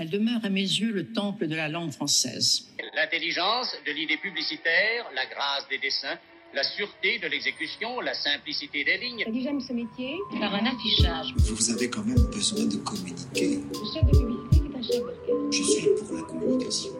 Elle demeure à mes yeux le temple de la langue française. L'intelligence de l'idée publicitaire, la grâce des dessins, la sûreté de l'exécution, la simplicité des lignes. J'aime ce métier. Par un affichage. Vous avez quand même besoin de communiquer. Le chef de publicité est un chef d'orchestre. Je suis pour la communication.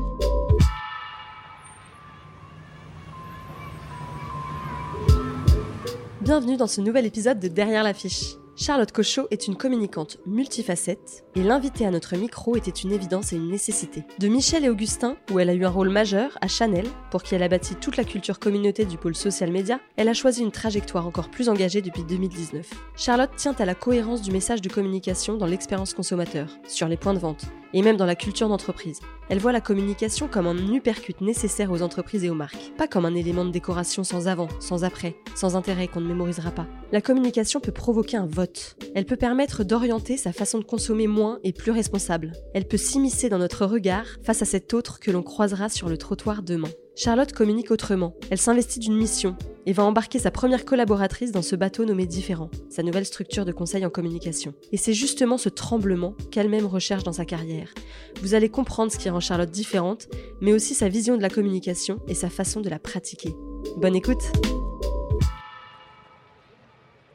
Bienvenue dans ce nouvel épisode de Derrière l'affiche. Charlotte Cochot est une communicante multifacette et l'inviter à notre micro était une évidence et une nécessité. De Michel et Augustin, où elle a eu un rôle majeur, à Chanel, pour qui elle a bâti toute la culture communauté du pôle social média, elle a choisi une trajectoire encore plus engagée depuis 2019. Charlotte tient à la cohérence du message de communication dans l'expérience consommateur, sur les points de vente, et même dans la culture d'entreprise. Elle voit la communication comme un uppercut nécessaire aux entreprises et aux marques, pas comme un élément de décoration sans avant, sans après, sans intérêt qu'on ne mémorisera pas. La communication peut provoquer un vote. Elle peut permettre d'orienter sa façon de consommer moins et plus responsable. Elle peut s'immiscer dans notre regard face à cet autre que l'on croisera sur le trottoir demain. Charlotte communique autrement. Elle s'investit d'une mission et va embarquer sa première collaboratrice dans ce bateau nommé Différent, sa nouvelle structure de conseil en communication. Et c'est justement ce tremblement qu'elle-même recherche dans sa carrière. Vous allez comprendre ce qui rend Charlotte différente, mais aussi sa vision de la communication et sa façon de la pratiquer. Bonne écoute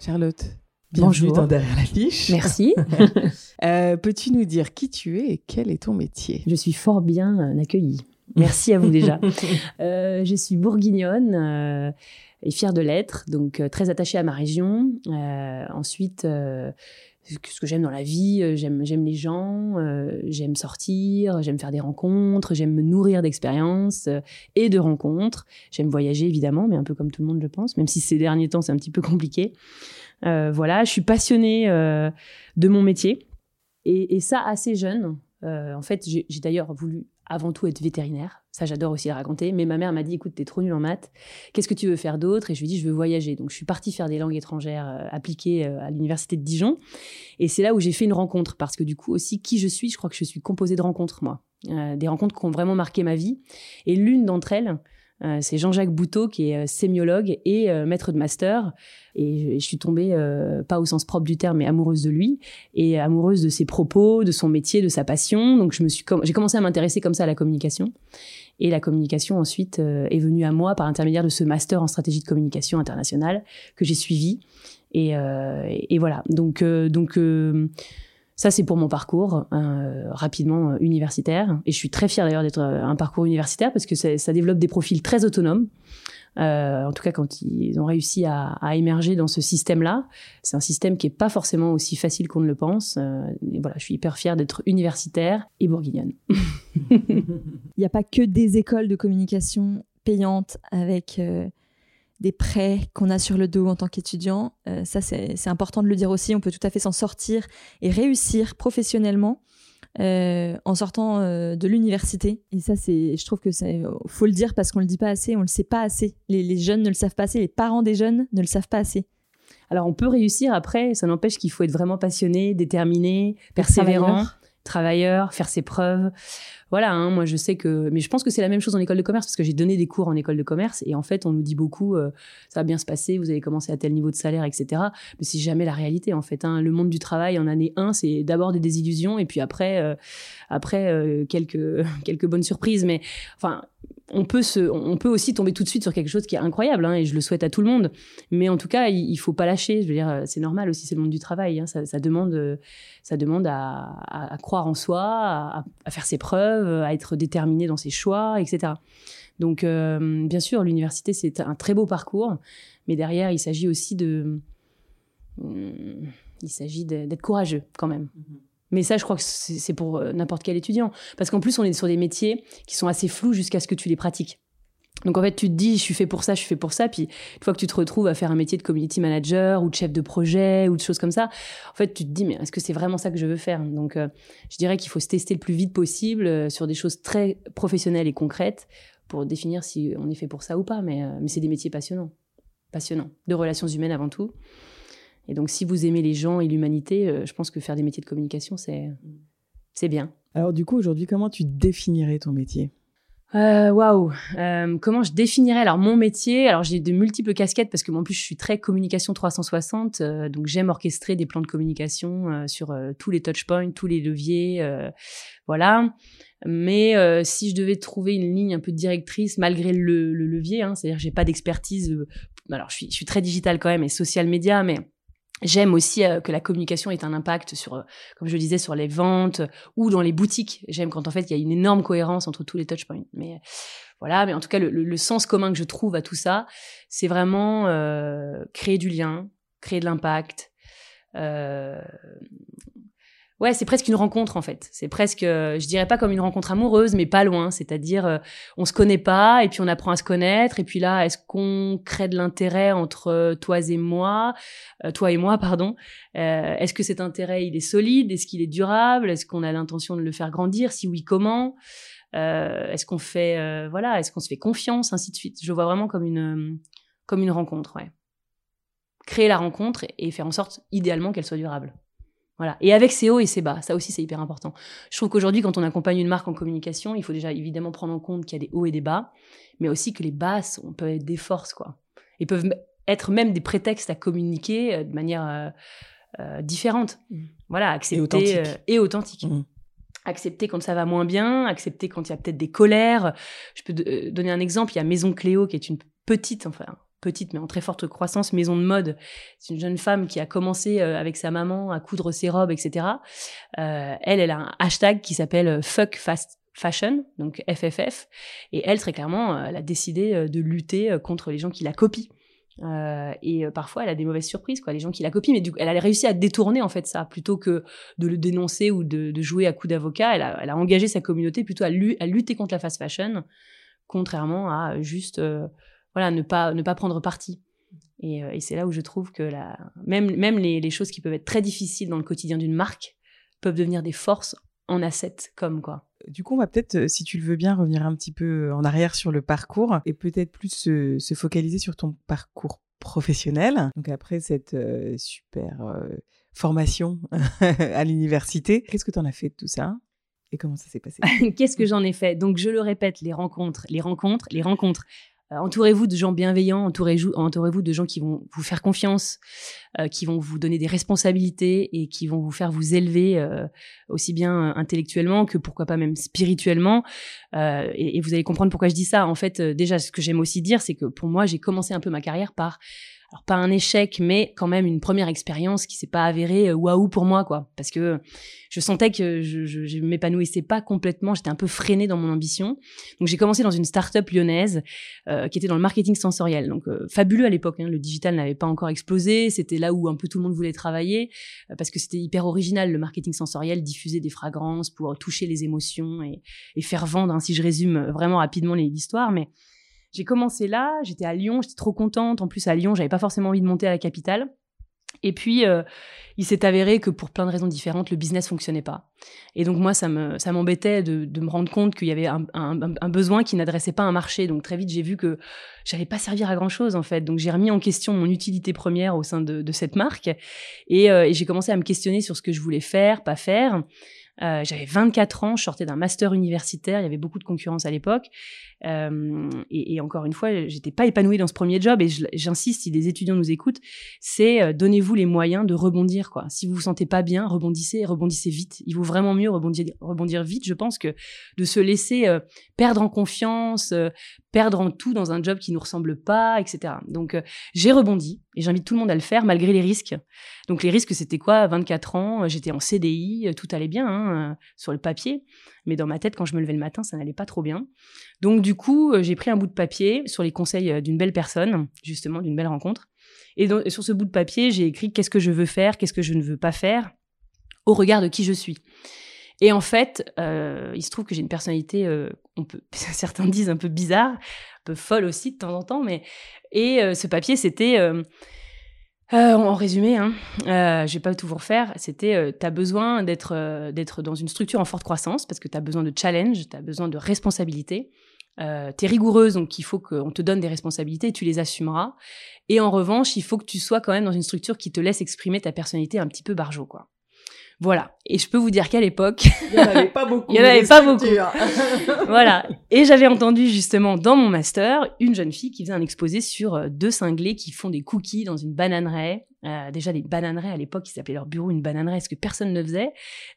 Charlotte, bienvenue Bonjour. dans Derrière l'affiche. Merci. Euh, Peux-tu nous dire qui tu es et quel est ton métier? Je suis fort bien accueillie. Merci à vous déjà. Euh, je suis bourguignonne euh, et fière de l'être, donc euh, très attachée à ma région. Ensuite, ce que j'aime dans la vie, j'aime j'aime les gens, j'aime sortir, j'aime faire des rencontres, j'aime me nourrir d'expériences et de rencontres. J'aime voyager évidemment, mais un peu comme tout le monde, je pense, même si ces derniers temps c'est un petit peu compliqué. Voilà, je suis passionnée de mon métier et, et ça assez jeune. En fait, j'ai d'ailleurs voulu avant tout être vétérinaire. Ça, j'adore aussi le raconter. Mais ma mère m'a dit, écoute, t'es trop nul en maths. Qu'est-ce que tu veux faire d'autre? Et je lui ai dit, je veux voyager. Donc, je suis partie faire des langues étrangères euh, appliquées euh, à l'université de Dijon. Et c'est là où j'ai fait une rencontre. Parce que du coup, aussi, qui je suis, je crois que je suis composée de rencontres, moi. Euh, des rencontres qui ont vraiment marqué ma vie. Et l'une d'entre elles, euh, c'est Jean-Jacques Bouteau, qui est euh, sémiologue et euh, maître de master. Et je, suis tombée, euh, pas au sens propre du terme, mais amoureuse de lui et amoureuse de ses propos, de son métier, de sa passion. Donc je me suis, j'ai commencé à m'intéresser comme ça à la communication. Et la communication ensuite est venue à moi par l'intermédiaire de ce master en stratégie de communication internationale que j'ai suivi. Et, et voilà. Donc, donc ça c'est pour mon parcours euh, rapidement euh, universitaire. Et je suis très fière d'ailleurs d'être euh, un parcours universitaire parce que ça, développe des profils très autonomes. En tout cas, quand ils ont réussi à, émerger dans ce système-là, c'est un système qui est pas forcément aussi facile qu'on ne le pense. Et voilà, je suis hyper fière d'être universitaire et bourguignonne. Il n'y a pas que des écoles de communication payantes avec des prêts qu'on a sur le dos en tant qu'étudiant. Euh, ça, c'est important de le dire aussi. On peut tout à fait s'en sortir et réussir professionnellement euh, en sortant euh, de l'université. Et ça, c'est, je trouve que c'est, faut le dire parce qu'on le dit pas assez, on le sait pas assez. Les, les jeunes ne le savent pas assez, les parents des jeunes ne le savent pas assez. Alors, on peut réussir après, ça n'empêche qu'il faut être vraiment passionné, déterminé, persévérant, Travailleur. Travailleur, faire ses preuves. Voilà, hein, moi je sais que, mais je pense que c'est la même chose en école de commerce parce que j'ai donné des cours en école de commerce et en fait on nous dit beaucoup, euh, ça va bien se passer, vous allez commencer à tel niveau de salaire, etc. Mais c'est jamais la réalité en fait. hein. Le monde du travail en année 1, c'est d'abord des désillusions et puis après, euh, après euh, quelques quelques bonnes surprises. Mais enfin, on peut se, on peut aussi tomber tout de suite sur quelque chose qui est incroyable, hein, et je le souhaite à tout le monde. Mais en tout cas, il, il faut pas lâcher. Je veux dire, c'est normal aussi, c'est le monde du travail. Hein, ça, demande, ça demande à, croire en soi, à, faire ses preuves, à être déterminé dans ses choix, etc. Donc, euh, bien sûr, l'université c'est un très beau parcours, mais derrière, il s'agit aussi de, il s'agit d'être courageux quand même. Mm-hmm. Mais ça, je crois que c'est pour euh, n'importe quel étudiant. Parce qu'en plus, on est sur des métiers qui sont assez flous jusqu'à ce que tu les pratiques. Donc en fait, tu te dis, je suis fait pour ça, je suis fait pour ça. Puis une fois que tu te retrouves à faire un métier de community manager ou de chef de projet ou de choses comme ça, en fait, tu te dis, mais est-ce que c'est vraiment ça que je veux faire? Donc euh, je dirais qu'il faut se tester le plus vite possible euh, sur des choses très professionnelles et concrètes pour définir si on est fait pour ça ou pas. Mais, mais c'est des métiers passionnants. Passionnants. De relations humaines avant tout. Et donc, si vous aimez les gens et l'humanité, euh, je pense que faire des métiers de communication, c'est c'est bien. Alors, du coup, aujourd'hui, comment tu définirais ton métier? Euh, Waouh euh, Comment je définirais alors mon métier? Alors j'ai de multiples casquettes parce que moi en plus je suis très communication 360, euh, donc j'aime orchestrer des plans de communication euh, sur tous les touchpoints, tous les leviers, voilà. Mais si je devais trouver une ligne un peu directrice malgré le, le levier, hein, c'est-à-dire j'ai pas d'expertise. alors je suis, je suis très digital quand même et social média, mais J'aime aussi euh, que la communication ait un impact sur, euh, comme je disais, sur les ventes euh, ou dans les boutiques. J'aime quand en fait il y a une énorme cohérence entre tous les touchpoints. Mais voilà, mais en tout cas le, le, sens commun que je trouve à tout ça, c'est vraiment créer du lien, créer de l'impact, Ouais, c'est presque une rencontre en fait. C'est presque, euh, je dirais pas comme une rencontre amoureuse, mais pas loin. C'est-à-dire, euh, on se connaît pas et puis on apprend à se connaître. Et puis là, est-ce qu'on crée de l'intérêt entre euh, toi et moi, toi et moi, pardon Est-ce que cet intérêt il est solide? Est-ce qu'il est durable? Est-ce qu'on a l'intention de le faire grandir? Si oui, comment? Est-ce qu'on fait, voilà, est-ce qu'on se fait confiance, ainsi de suite. Je vois vraiment comme une, comme une rencontre, ouais. Créer la rencontre et faire en sorte, idéalement, qu'elle soit durable. Voilà. Et avec ses hauts et ses bas, ça aussi c'est hyper important. Je trouve qu'aujourd'hui, quand on accompagne une marque en communication, il faut déjà évidemment prendre en compte qu'il y a des hauts et des bas, mais aussi que les basses, on peut être des forces, quoi. Et peuvent être même des prétextes à communiquer euh, de manière euh, euh, différente. Mmh. Voilà, accepter et authentique. et authentique. Mmh. Accepter quand ça va moins bien, accepter quand il y a peut-être des colères. Je peux donner un exemple. Il y a Maison Cléo qui est une petite, enfin petite mais en très forte croissance, maison de mode. C'est une jeune femme qui a commencé euh, avec sa maman à coudre ses robes, etc. Euh, elle, elle a un hashtag qui s'appelle euh, Fuck Fast Fashion, donc FFF. Et elle, très clairement, elle a décidé de lutter contre les gens qui la copient. Et parfois, elle a des mauvaises surprises, les gens qui la copient. Mais elle a réussi à détourner en fait ça, plutôt que de le dénoncer ou de, jouer à coup d'avocat. Elle a, engagé sa communauté plutôt à, lutter contre la fast fashion, contrairement à juste voilà, ne pas, ne pas prendre parti. Et, euh, et c'est là où je trouve que la, même, même les, les, choses qui peuvent être très difficiles dans le quotidien d'une marque peuvent devenir des forces en asset comme quoi. Du coup, on va peut-être, euh, si tu le veux bien, revenir un petit peu en arrière sur le parcours et peut-être plus se, se, focaliser sur ton parcours professionnel. Donc après cette euh, super euh, formation à l'université, qu'est-ce que tu en as fait de tout ça et comment ça s'est passé? Qu'est-ce que j'en ai fait? Donc je le répète, les rencontres, les rencontres, les rencontres. Euh, entourez-vous de gens bienveillants, entourez-vous entourez de gens qui vont vous faire confiance, euh, qui vont vous donner des responsabilités et qui vont vous faire vous élever euh, aussi bien intellectuellement que pourquoi pas même spirituellement. Et, et, vous allez comprendre pourquoi je dis ça. En fait, déjà, ce que j'aime aussi dire, c'est que pour moi, j'ai commencé un peu ma carrière par alors pas un échec, mais quand même une première expérience qui s'est pas avérée euh, waouh pour moi, quoi. Parce que je sentais que je, je, je m'épanouissais pas complètement, j'étais un peu freinée dans mon ambition. Donc j'ai commencé dans une start-up lyonnaise euh, qui était dans le marketing sensoriel. Donc euh, fabuleux à l'époque, hein, le digital n'avait pas encore explosé, c'était là où un peu tout le monde voulait travailler euh, parce que c'était hyper original le marketing sensoriel, diffuser des fragrances pour toucher les émotions et, et faire vendre. Hein, si je résume vraiment rapidement l'histoire, mais j'ai commencé là, j'étais à Lyon, j'étais trop contente. En plus, à Lyon, j'avais pas forcément envie de monter à la capitale. Et puis, euh, il s'est avéré que pour plein de raisons différentes, le business fonctionnait pas. Et donc moi, ça me ça m'embêtait de, de, me rendre compte qu'il y avait un, besoin qui n'adressait pas un marché. Donc très vite, j'ai vu que j'allais pas servir à grand chose en fait. Donc j'ai remis en question mon utilité première au sein de, cette marque et, euh, et j'ai commencé à me questionner sur ce que je voulais faire, pas faire. Euh, j'avais 24 ans, je sortais d'un master universitaire, il y avait beaucoup de concurrence à l'époque. Euh, et, encore une fois, j'étais pas épanouie dans ce premier job. Et j'insiste, si des étudiants nous écoutent, c'est euh, donnez-vous les moyens de rebondir. Quoi. Si vous vous sentez pas bien, rebondissez, rebondissez vite. Il vaut vraiment mieux rebondir, rebondir vite, je pense, que de se laisser euh, perdre en confiance, perdre en tout dans un job qui nous ressemble pas, etc. Donc j'ai rebondi et j'invite tout le monde à le faire malgré les risques. Donc les risques, c'était quoi? 24 ans, j'étais en CDI, tout allait bien hein, sur le papier, mais dans ma tête, quand je me levais le matin, ça n'allait pas trop bien. Donc du coup, j'ai pris un bout de papier sur les conseils d'une belle personne, justement d'une belle rencontre. Et, sur ce bout de papier, j'ai écrit qu'est-ce que je veux faire, qu'est-ce que je ne veux pas faire, au regard de qui je suis. Et en fait, euh, il se trouve que j'ai une personnalité, euh, on peut, certains disent un peu bizarre, un peu folle aussi de temps en temps, mais et euh, ce papier, c'était, euh, euh, en résumé, hein, je vais pas tout vous refaire, c'était, tu as besoin d'être, d'être dans une structure en forte croissance parce que tu as besoin de challenge, tu as besoin de responsabilité. Euh, tu es rigoureuse, donc il faut qu'on te donne des responsabilités et tu les assumeras. Et en revanche, il faut que tu sois quand même dans une structure qui te laisse exprimer ta personnalité un petit peu barjot, quoi. Voilà. Et je peux vous dire qu'à l'époque, il n'y en avait pas beaucoup. il n'y en avait pas beaucoup. voilà. Et j'avais entendu justement dans mon master une jeune fille qui faisait un exposé sur euh, deux cinglés qui font des cookies dans une bananeraie. Euh, déjà des bananeraies à l'époque, ils appelaient leur bureau une bananeraie, ce que personne ne faisait,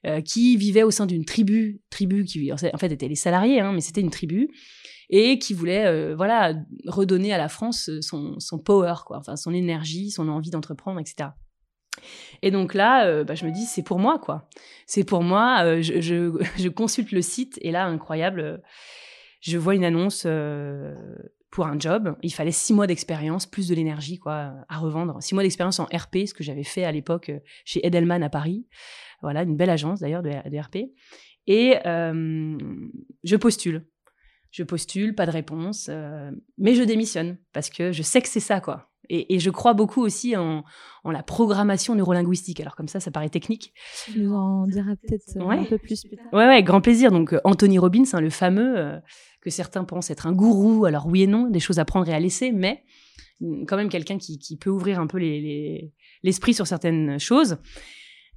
euh, qui vivaient au sein d'une tribu, tribu qui en fait étaient les salariés, hein, mais c'était une tribu et qui voulait euh, voilà redonner à la France son, son power quoi, enfin son énergie, son envie d'entreprendre, etc. Et donc là, euh, bah, je me dis, c'est pour moi, quoi. C'est pour moi. Euh, je, consulte le site et là, incroyable, je vois une annonce euh, pour un job. Il fallait six mois d'expérience, plus de l'énergie, quoi, à revendre. Six mois d'expérience en RP, ce que j'avais fait à l'époque chez Edelman à Paris. Voilà, une belle agence d'ailleurs de, de, RP. Et je postule. Je postule, pas de réponse, mais je démissionne parce que je sais que c'est ça, quoi. Et, et, je crois beaucoup aussi en, en, la programmation neurolinguistique. Alors comme ça, ça paraît technique. Tu nous en diras peut-être ouais. un peu plus plus tard. Ouais, ouais, grand plaisir. Donc euh, Anthony Robbins, hein, le fameux, euh, que certains pensent être un gourou. Alors oui et non, des choses à prendre et à laisser, mais mm, quand même quelqu'un qui, qui, peut ouvrir un peu l'esprit les, les, sur certaines choses.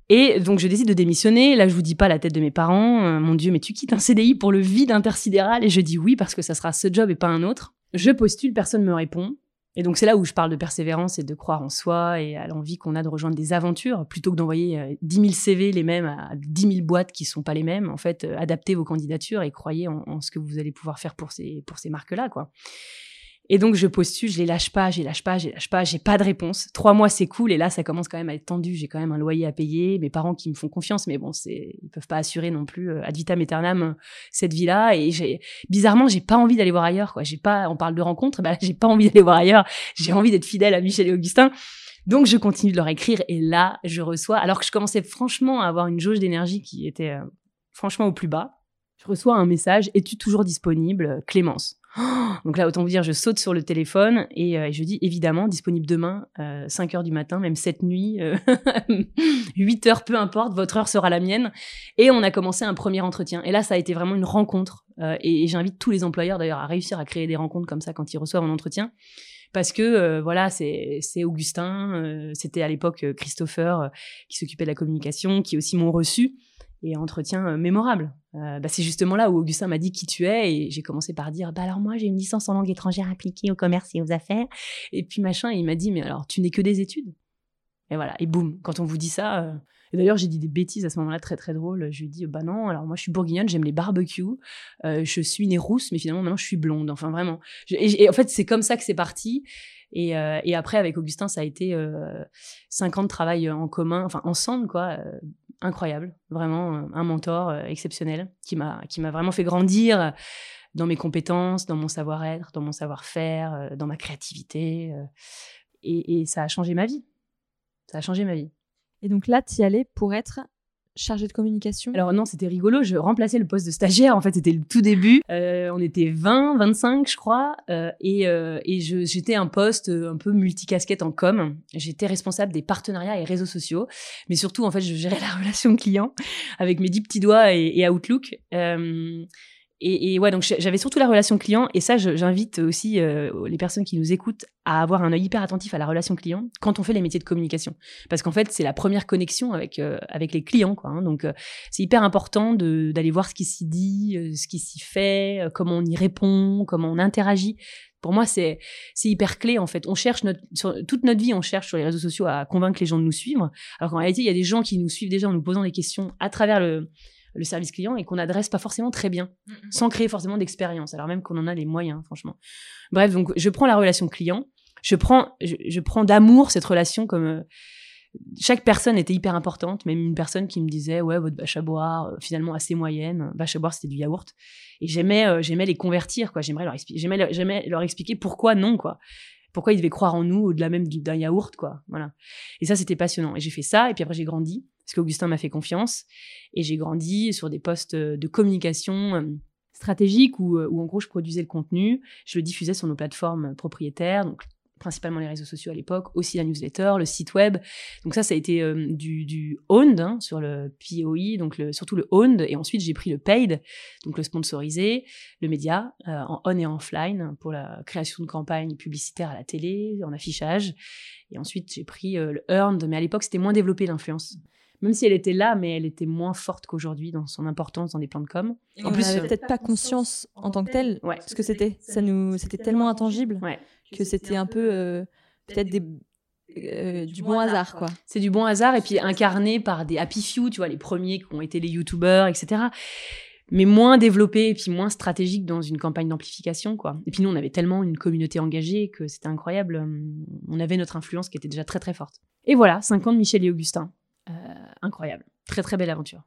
Et donc je décide de démissionner. Là, je vous dis pas la tête de mes parents. Euh, mon Dieu, mais tu quittes un CDI pour le vide intersidéral Et je dis oui parce que ça sera ce job et pas un autre. Je postule, personne me répond. Et donc c'est là où je parle de persévérance et de croire en soi et à l'envie qu'on a de rejoindre des aventures plutôt que d'envoyer euh, 10 000 CV les mêmes à 10 000 boîtes qui sont pas les mêmes. En fait, euh, adaptez vos candidatures et croyez en, en, ce que vous allez pouvoir faire pour ces pour ces marques-là, quoi. Et donc je postule, je les lâche pas, je les lâche pas, je les lâche pas, j'ai pas de réponse. Trois mois c'est cool et là ça commence quand même à être tendu. J'ai quand même un loyer à payer, mes parents qui me font confiance, mais bon c'est ils peuvent pas assurer non plus euh, ad vitam aeternam cette vie-là. Et j'ai bizarrement j'ai pas envie d'aller voir ailleurs quoi. J'ai pas, on parle de rencontres, bah j'ai pas envie d'aller voir ailleurs. J'ai envie d'être fidèle à Michel et Augustin. Donc je continue de leur écrire et là je reçois, alors que je commençais franchement à avoir une jauge d'énergie qui était euh, franchement au plus bas. Je reçois un message, es-tu toujours disponible, Clémence donc là, autant vous dire, je saute sur le téléphone et, euh, je dis évidemment disponible demain, euh, 5 heures du matin, même cette nuit, euh, 8 heures, peu importe, votre heure sera la mienne. Et on a commencé un premier entretien. Et là, ça a été vraiment une rencontre. Euh, et, j'invite tous les employeurs d'ailleurs à réussir à créer des rencontres comme ça quand ils reçoivent un entretien. Parce que euh, voilà, c'est Augustin, c'était à l'époque Christopher qui s'occupait de la communication, qui aussi m'ont reçu et entretien euh, mémorable. Euh, bah, c'est justement là où Augustin m'a dit qui tu es et j'ai commencé par dire bah alors moi j'ai une licence en langue étrangère appliquée au commerce et aux affaires. Et puis machin il m'a dit mais alors tu n'es que des études. Et voilà. Et boum quand on vous dit ça euh... et d'ailleurs j'ai dit des bêtises à ce moment-là très très drôles. Je lui ai dit bah non alors moi je suis bourguignonne j'aime les barbecues. Je suis née rousse mais finalement maintenant je suis blonde. Enfin vraiment. Et, en fait c'est comme ça que c'est parti. Et, après, avec Augustin, ça a été cinq ans de travail en commun, enfin ensemble, quoi. Incroyable, vraiment un mentor euh, exceptionnel qui m'a qui m'a vraiment fait grandir dans mes compétences, dans mon savoir-être, dans mon savoir-faire, euh, dans ma créativité. Euh, et, et, ça a changé ma vie. Ça a changé ma vie. Et donc là, tu y allais pour être chargée de communication? Alors non, c'était rigolo. Je remplaçais le poste de stagiaire. En fait, c'était le tout début. Euh, on était 20, 25, je crois. Euh, et euh, et j'étais un poste un peu multicasquette en com. J'étais responsable des partenariats et réseaux sociaux. Mais surtout, en fait, je gérais la relation client avec mes dix petits doigts et, et Outlook. Et, ouais, donc j'avais surtout la relation client. Et ça, j'invite aussi euh, les personnes qui nous écoutent à avoir un œil hyper attentif à la relation client quand on fait les métiers de communication. Parce qu'en fait, c'est la première connexion avec, euh, avec les clients. Quoi, hein. Donc, euh, c'est hyper important d'aller voir ce qui s'y dit, ce qui s'y fait, comment on y répond, comment on interagit. Pour moi, c'est c'est hyper clé en fait. On cherche toute notre vie, on cherche sur les réseaux sociaux à convaincre les gens de nous suivre. Alors qu'en réalité, il y a des gens qui nous suivent déjà en nous posant des questions à travers le, le service client et qu'on n'adresse pas forcément très bien, sans créer forcément d'expérience, alors même qu'on en a les moyens, franchement. Bref, donc je prends la relation client, je prends, je, je prends d'amour cette relation comme euh, chaque personne était hyper importante, même une personne qui me disait ouais votre bâche à boire euh, finalement assez moyenne, bâche à boire c'était du yaourt et j'aimais euh, j'aimais les convertir quoi, j'aimerais leur j'aimais leur, leur expliquer pourquoi non quoi. Pourquoi ils devaient croire en nous au-delà même du- d'un yaourt quoi, voilà. Et ça c'était passionnant et j'ai fait ça et puis après j'ai grandi parce qu'Augustin m'a fait confiance et j'ai grandi sur des postes euh, de communication euh, stratégique où, euh, où en gros je produisais le contenu, je le diffusais sur nos plateformes propriétaires, principalement les réseaux sociaux à l'époque, aussi la newsletter, le site web. Donc ça, ça a été euh, du, du owned hein, sur le POI, donc le, surtout le owned, et ensuite j'ai pris le paid, donc le sponsorisé, le média, euh, en on et offline pour la création de campagnes publicitaires à la télé, en affichage, et ensuite j'ai pris euh, le earned, mais à l'époque c'était moins développé l'influence. Même si elle était là, mais elle était moins forte qu'aujourd'hui dans son importance dans des plans de com. Et En on plus, n'avait euh, peut-être pas conscience en tant que tel Ouais. ce que c'était. Ça nous, c'était tellement intangible Ouais. que c'était un peu euh, peut-être des euh, du bon hasard quoi. C'est du bon hasard et puis incarné par des happy few, tu vois, les premiers qui ont été les youtubeurs, etc. Mais moins développé et puis moins stratégique dans une campagne d'amplification, quoi. Et puis nous, on avait tellement une communauté engagée que c'était incroyable. Hum, On avait notre influence qui était déjà très très forte. Et voilà, 5 ans de Michel et Augustin. Euh, incroyable. Très très belle aventure.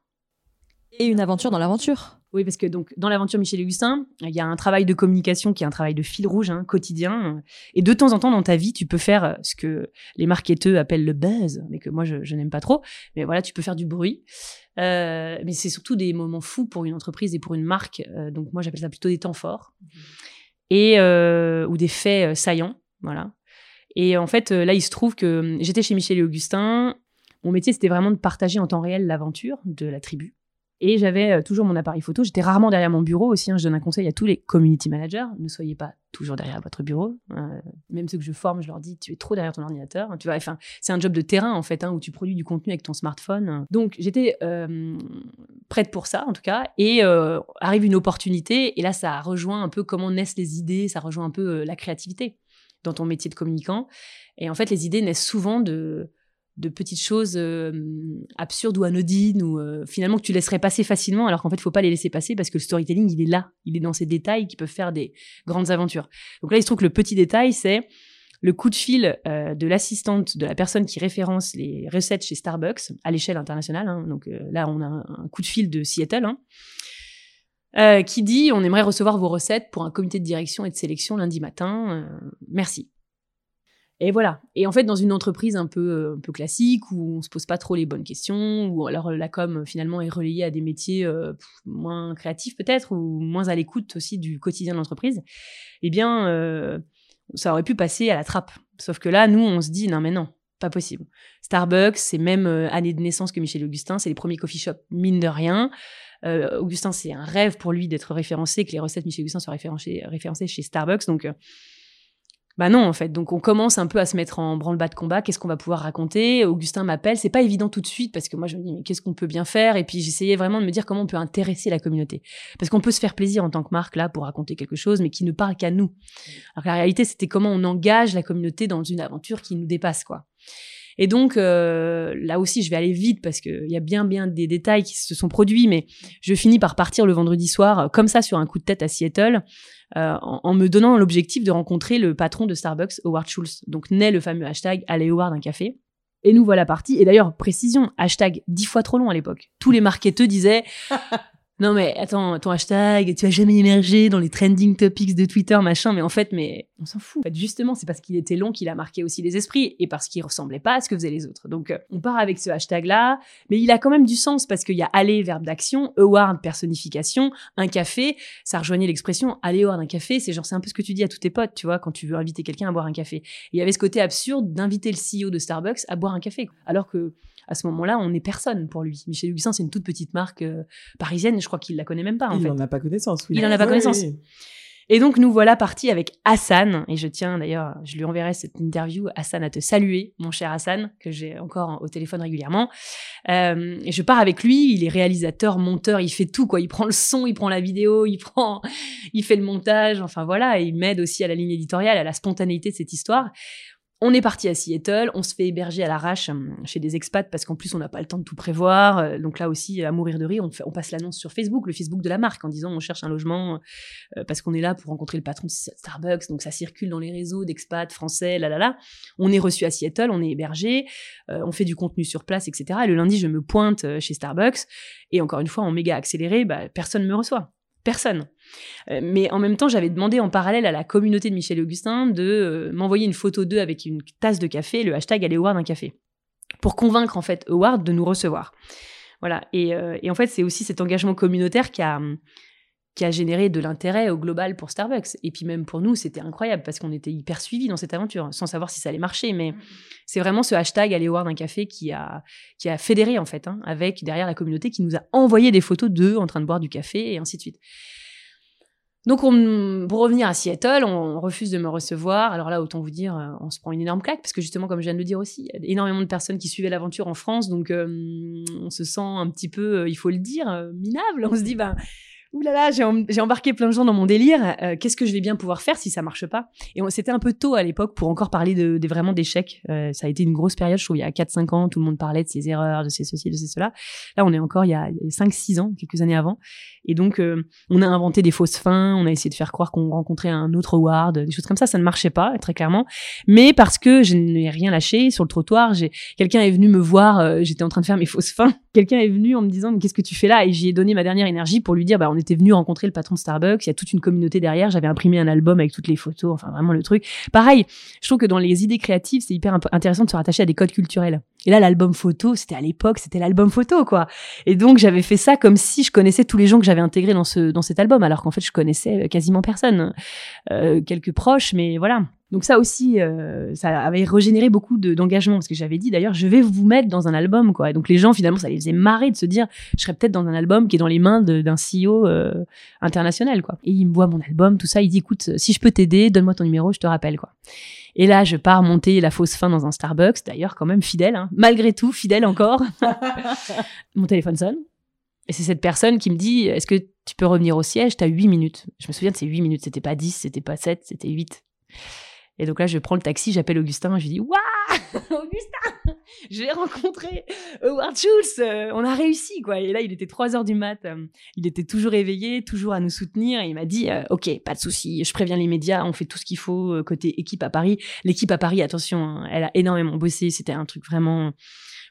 Et une aventure dans l'aventure. Oui, parce que donc dans l'aventure Michel et Augustin, il y a un travail de communication qui est un travail de fil rouge, hein, quotidien. Et de temps en temps dans ta vie, tu peux faire euh, ce que les marketeurs appellent le buzz, mais que moi je, je n'aime pas trop. Mais voilà, tu peux faire du bruit. Euh, mais c'est surtout des moments fous pour une entreprise et pour une marque. Euh, donc moi j'appelle ça plutôt des temps forts et euh, ou des faits euh, saillants, voilà. Et en fait, là, il se trouve que j'étais chez Michel et Augustin. Mon métier, c'était vraiment de partager en temps réel l'aventure de la tribu. Et j'avais euh, toujours mon appareil photo. J'étais rarement derrière mon bureau aussi. hein. Je donne un conseil à tous les community managers. Ne soyez pas toujours derrière votre bureau. Euh, même ceux que je forme, je leur dis, tu es trop derrière ton ordinateur. Tu vois, enfin, c'est un job de terrain, en fait, hein, où tu produis du contenu avec ton smartphone. Donc, j'étais euh, prête pour ça, en tout cas. Et euh, arrive une opportunité. Et là, ça rejoint un peu comment naissent les idées. Ça rejoint un peu la créativité dans ton métier de communicant. Et en fait, les idées naissent souvent de de petites choses euh, absurdes ou anodines ou euh, finalement que tu laisserais passer facilement alors qu'en fait il faut pas les laisser passer parce que le storytelling il est là. Il est dans ces détails qui peuvent faire des grandes aventures. Donc là il se trouve que le petit détail c'est le coup de fil euh, de l'assistante de la personne qui référence les recettes chez Starbucks à l'échelle internationale hein. donc là on a un, coup de fil de Seattle hein, qui dit on aimerait recevoir vos recettes pour un comité de direction et de sélection lundi matin merci et voilà. Et en fait, dans une entreprise un peu, euh, un peu classique, où on se pose pas trop les bonnes questions, où alors la com finalement est relayée à des métiers euh, moins créatifs peut-être, ou moins à l'écoute aussi du quotidien de l'entreprise, eh bien, euh, ça aurait pu passer à la trappe. Sauf que là, nous, on se dit, non mais non, pas possible. Starbucks, c'est même euh, année de naissance que Michel Augustin, c'est les premiers coffee shops, mine de rien. Euh, Augustin, c'est un rêve pour lui d'être référencé, que les recettes Michel Augustin soient référencées, chez Starbucks. Donc, euh, bah non, en fait. Donc, on commence un peu à se mettre en branle-bas de combat. Qu'est-ce qu'on va pouvoir raconter? Augustin m'appelle. C'est pas évident tout de suite parce que moi, je me dis, mais qu'est-ce qu'on peut bien faire? Et puis, j'essayais vraiment de me dire comment on peut intéresser la communauté. Parce qu'on peut se faire plaisir en tant que marque, là, pour raconter quelque chose, mais qui ne parle qu'à nous. Alors que la réalité, c'était comment on engage la communauté dans une aventure qui nous dépasse, quoi. Et donc, euh, là aussi, je vais aller vite parce qu'il y a bien, bien des détails qui se sont produits, mais je finis par partir le vendredi soir, euh, comme ça, sur un coup de tête à Seattle, euh, en, me donnant l'objectif de rencontrer le patron de Starbucks, Howard Schultz. Donc, naît le fameux hashtag Allez Howard un café. Et nous voilà partis. Et d'ailleurs, précision, hashtag dix fois trop long à l'époque. Tous les marketeurs disaient Non mais attends, ton hashtag, tu as jamais émergé dans les trending topics de Twitter, machin, mais en fait, mais on s'en fout. Justement, c'est parce qu'il était long qu'il a marqué aussi les esprits et parce qu'il ressemblait pas à ce que faisaient les autres. Donc, euh, on part avec ce hashtag-là, mais il a quand même du sens parce qu'il y a aller, verbe d'action, award, personnification, un café, ça rejoignait l'expression aller award un café, c'est genre, c'est un peu ce que tu dis à tous tes potes, tu vois, quand tu veux inviter quelqu'un à boire un café. Il y avait ce côté absurde d'inviter le CEO de Starbucks à boire un café, alors que à ce moment-là, on n'est personne pour lui. Michel Augustin, c'est une toute petite marque euh, parisienne. je crois qu'il la connaît même pas en il n'en a pas connaissance. Oui. Il en a pas Oui, connaissance. oui. Et donc nous voilà partis avec Hassan, et je tiens d'ailleurs, je lui enverrai cette interview, Hassan, à te saluer, mon cher Hassan, que j'ai encore au téléphone régulièrement. Euh, et je pars avec lui, il est réalisateur, monteur, il fait tout quoi, il prend le son, il prend la vidéo, il prend, il fait le montage, enfin voilà, et il m'aide aussi à la ligne éditoriale, à la spontanéité de cette histoire. On est parti à Seattle, on se fait héberger à l'arrache hum, chez des expats parce qu'en plus on n'a pas le temps de tout prévoir. Euh, Donc là aussi, à mourir de rire, on, passe l'annonce sur Facebook, le Facebook de la marque, en disant on cherche un logement euh, parce qu'on est là pour rencontrer le patron de Starbucks. Donc ça circule dans les réseaux d'expats français, là là là. On est reçu à Seattle, on est hébergé, euh, on fait du contenu sur place, etc. Et le lundi, je me pointe chez Starbucks et encore une fois, en méga accéléré, bah, personne ne me reçoit. Personne. Euh, mais en même temps, j'avais demandé en parallèle à la communauté de Michel Augustin de euh, m'envoyer une photo d'eux avec une tasse de café, le hashtag Allez Howard un café, pour convaincre en fait Howard de nous recevoir. Voilà. Et, euh, et en fait, c'est aussi cet engagement communautaire qui a, qui a généré de l'intérêt au global pour Starbucks. Et puis même pour nous, c'était incroyable parce qu'on était hyper suivis dans cette aventure, sans savoir si ça allait marcher. Mais c'est vraiment ce hashtag Allez Howard un café qui a, qui a fédéré en fait, hein, avec derrière la communauté qui nous a envoyé des photos d'eux en train de boire du café et ainsi de suite. Donc, on- pour revenir à Seattle, on refuse de me recevoir. Alors là, autant vous dire, euh, on se prend une énorme claque, parce que justement, comme je viens de le dire aussi, il y a énormément de personnes qui suivaient l'aventure en France, donc euh, on se sent un petit peu, euh, il faut le dire, minable. On se dit, ben, oulala, j'ai em- j'ai embarqué plein de gens dans mon délire, euh, qu'est-ce que je vais bien pouvoir faire si ça marche pas? Et c'était un peu tôt à l'époque pour encore parler de, de vraiment d'échecs. Euh, ça a été une grosse période, je trouve, il y a 4-5 ans, tout le monde parlait de ses erreurs, de ses ceci, de ses cela. Là, on est encore il y a 5-6 ans, quelques années avant. Et donc, euh, on a inventé des fausses fins, on a essayé de faire croire qu'on rencontrait un autre Howard, des choses comme ça, ça ne marchait pas, très clairement. Mais parce que je n'ai rien lâché sur le trottoir, quelqu'un est venu me voir, euh, j'étais en train de faire mes fausses fins. Quelqu'un est venu en me disant, qu'est-ce que tu fais là? Et j'y ai donné ma dernière énergie pour lui dire, bah, on était venu rencontrer le patron de Starbucks, il y a toute une communauté derrière, j'avais imprimé un album avec toutes les photos, enfin vraiment le truc. Pareil, je trouve que dans les idées créatives, c'est hyper intéressant de se rattacher à des codes culturels. Et là, l'album photo, c'était à l'époque, c'était l'album photo, quoi. Et donc, j'avais fait ça comme si je connaissais tous les gens que j'avais intégrés dans ce dans cet album, alors qu'en fait, je connaissais quasiment personne, Euh, quelques proches, mais voilà. Donc ça aussi, euh, ça avait régénéré beaucoup de- d'engagement, parce que j'avais dit d'ailleurs, je vais vous mettre dans un album, quoi. Et donc les gens, finalement, ça les faisait marrer de se dire, je serais peut-être dans un album qui est dans les mains d'un CEO euh, international, quoi. Et il me voit mon album, tout ça, il dit, écoute, si je peux t'aider, donne-moi ton numéro, je te rappelle, quoi. Et là, je pars monter la fausse fin dans un Starbucks, d'ailleurs, quand même fidèle, hein. malgré tout, fidèle encore. Mon téléphone sonne. Et c'est cette personne qui me dit Est-ce que tu peux revenir au siège? T'as 8 minutes. Je me souviens de ces 8 minutes. C'était pas 10, c'était pas 7, c'était 8. Et donc là, je prends le taxi, j'appelle Augustin, je lui dis Waouh Augustin J'ai rencontré Howard Schultz euh, On a réussi, quoi. Et là, il était 3 heures du mat. euh, il était toujours éveillé, toujours à nous soutenir. Et il m'a dit euh, Ok, pas de souci, je préviens les médias, on fait tout ce qu'il faut côté équipe à Paris. L'équipe à Paris, attention, hein, elle a énormément bossé. C'était un truc vraiment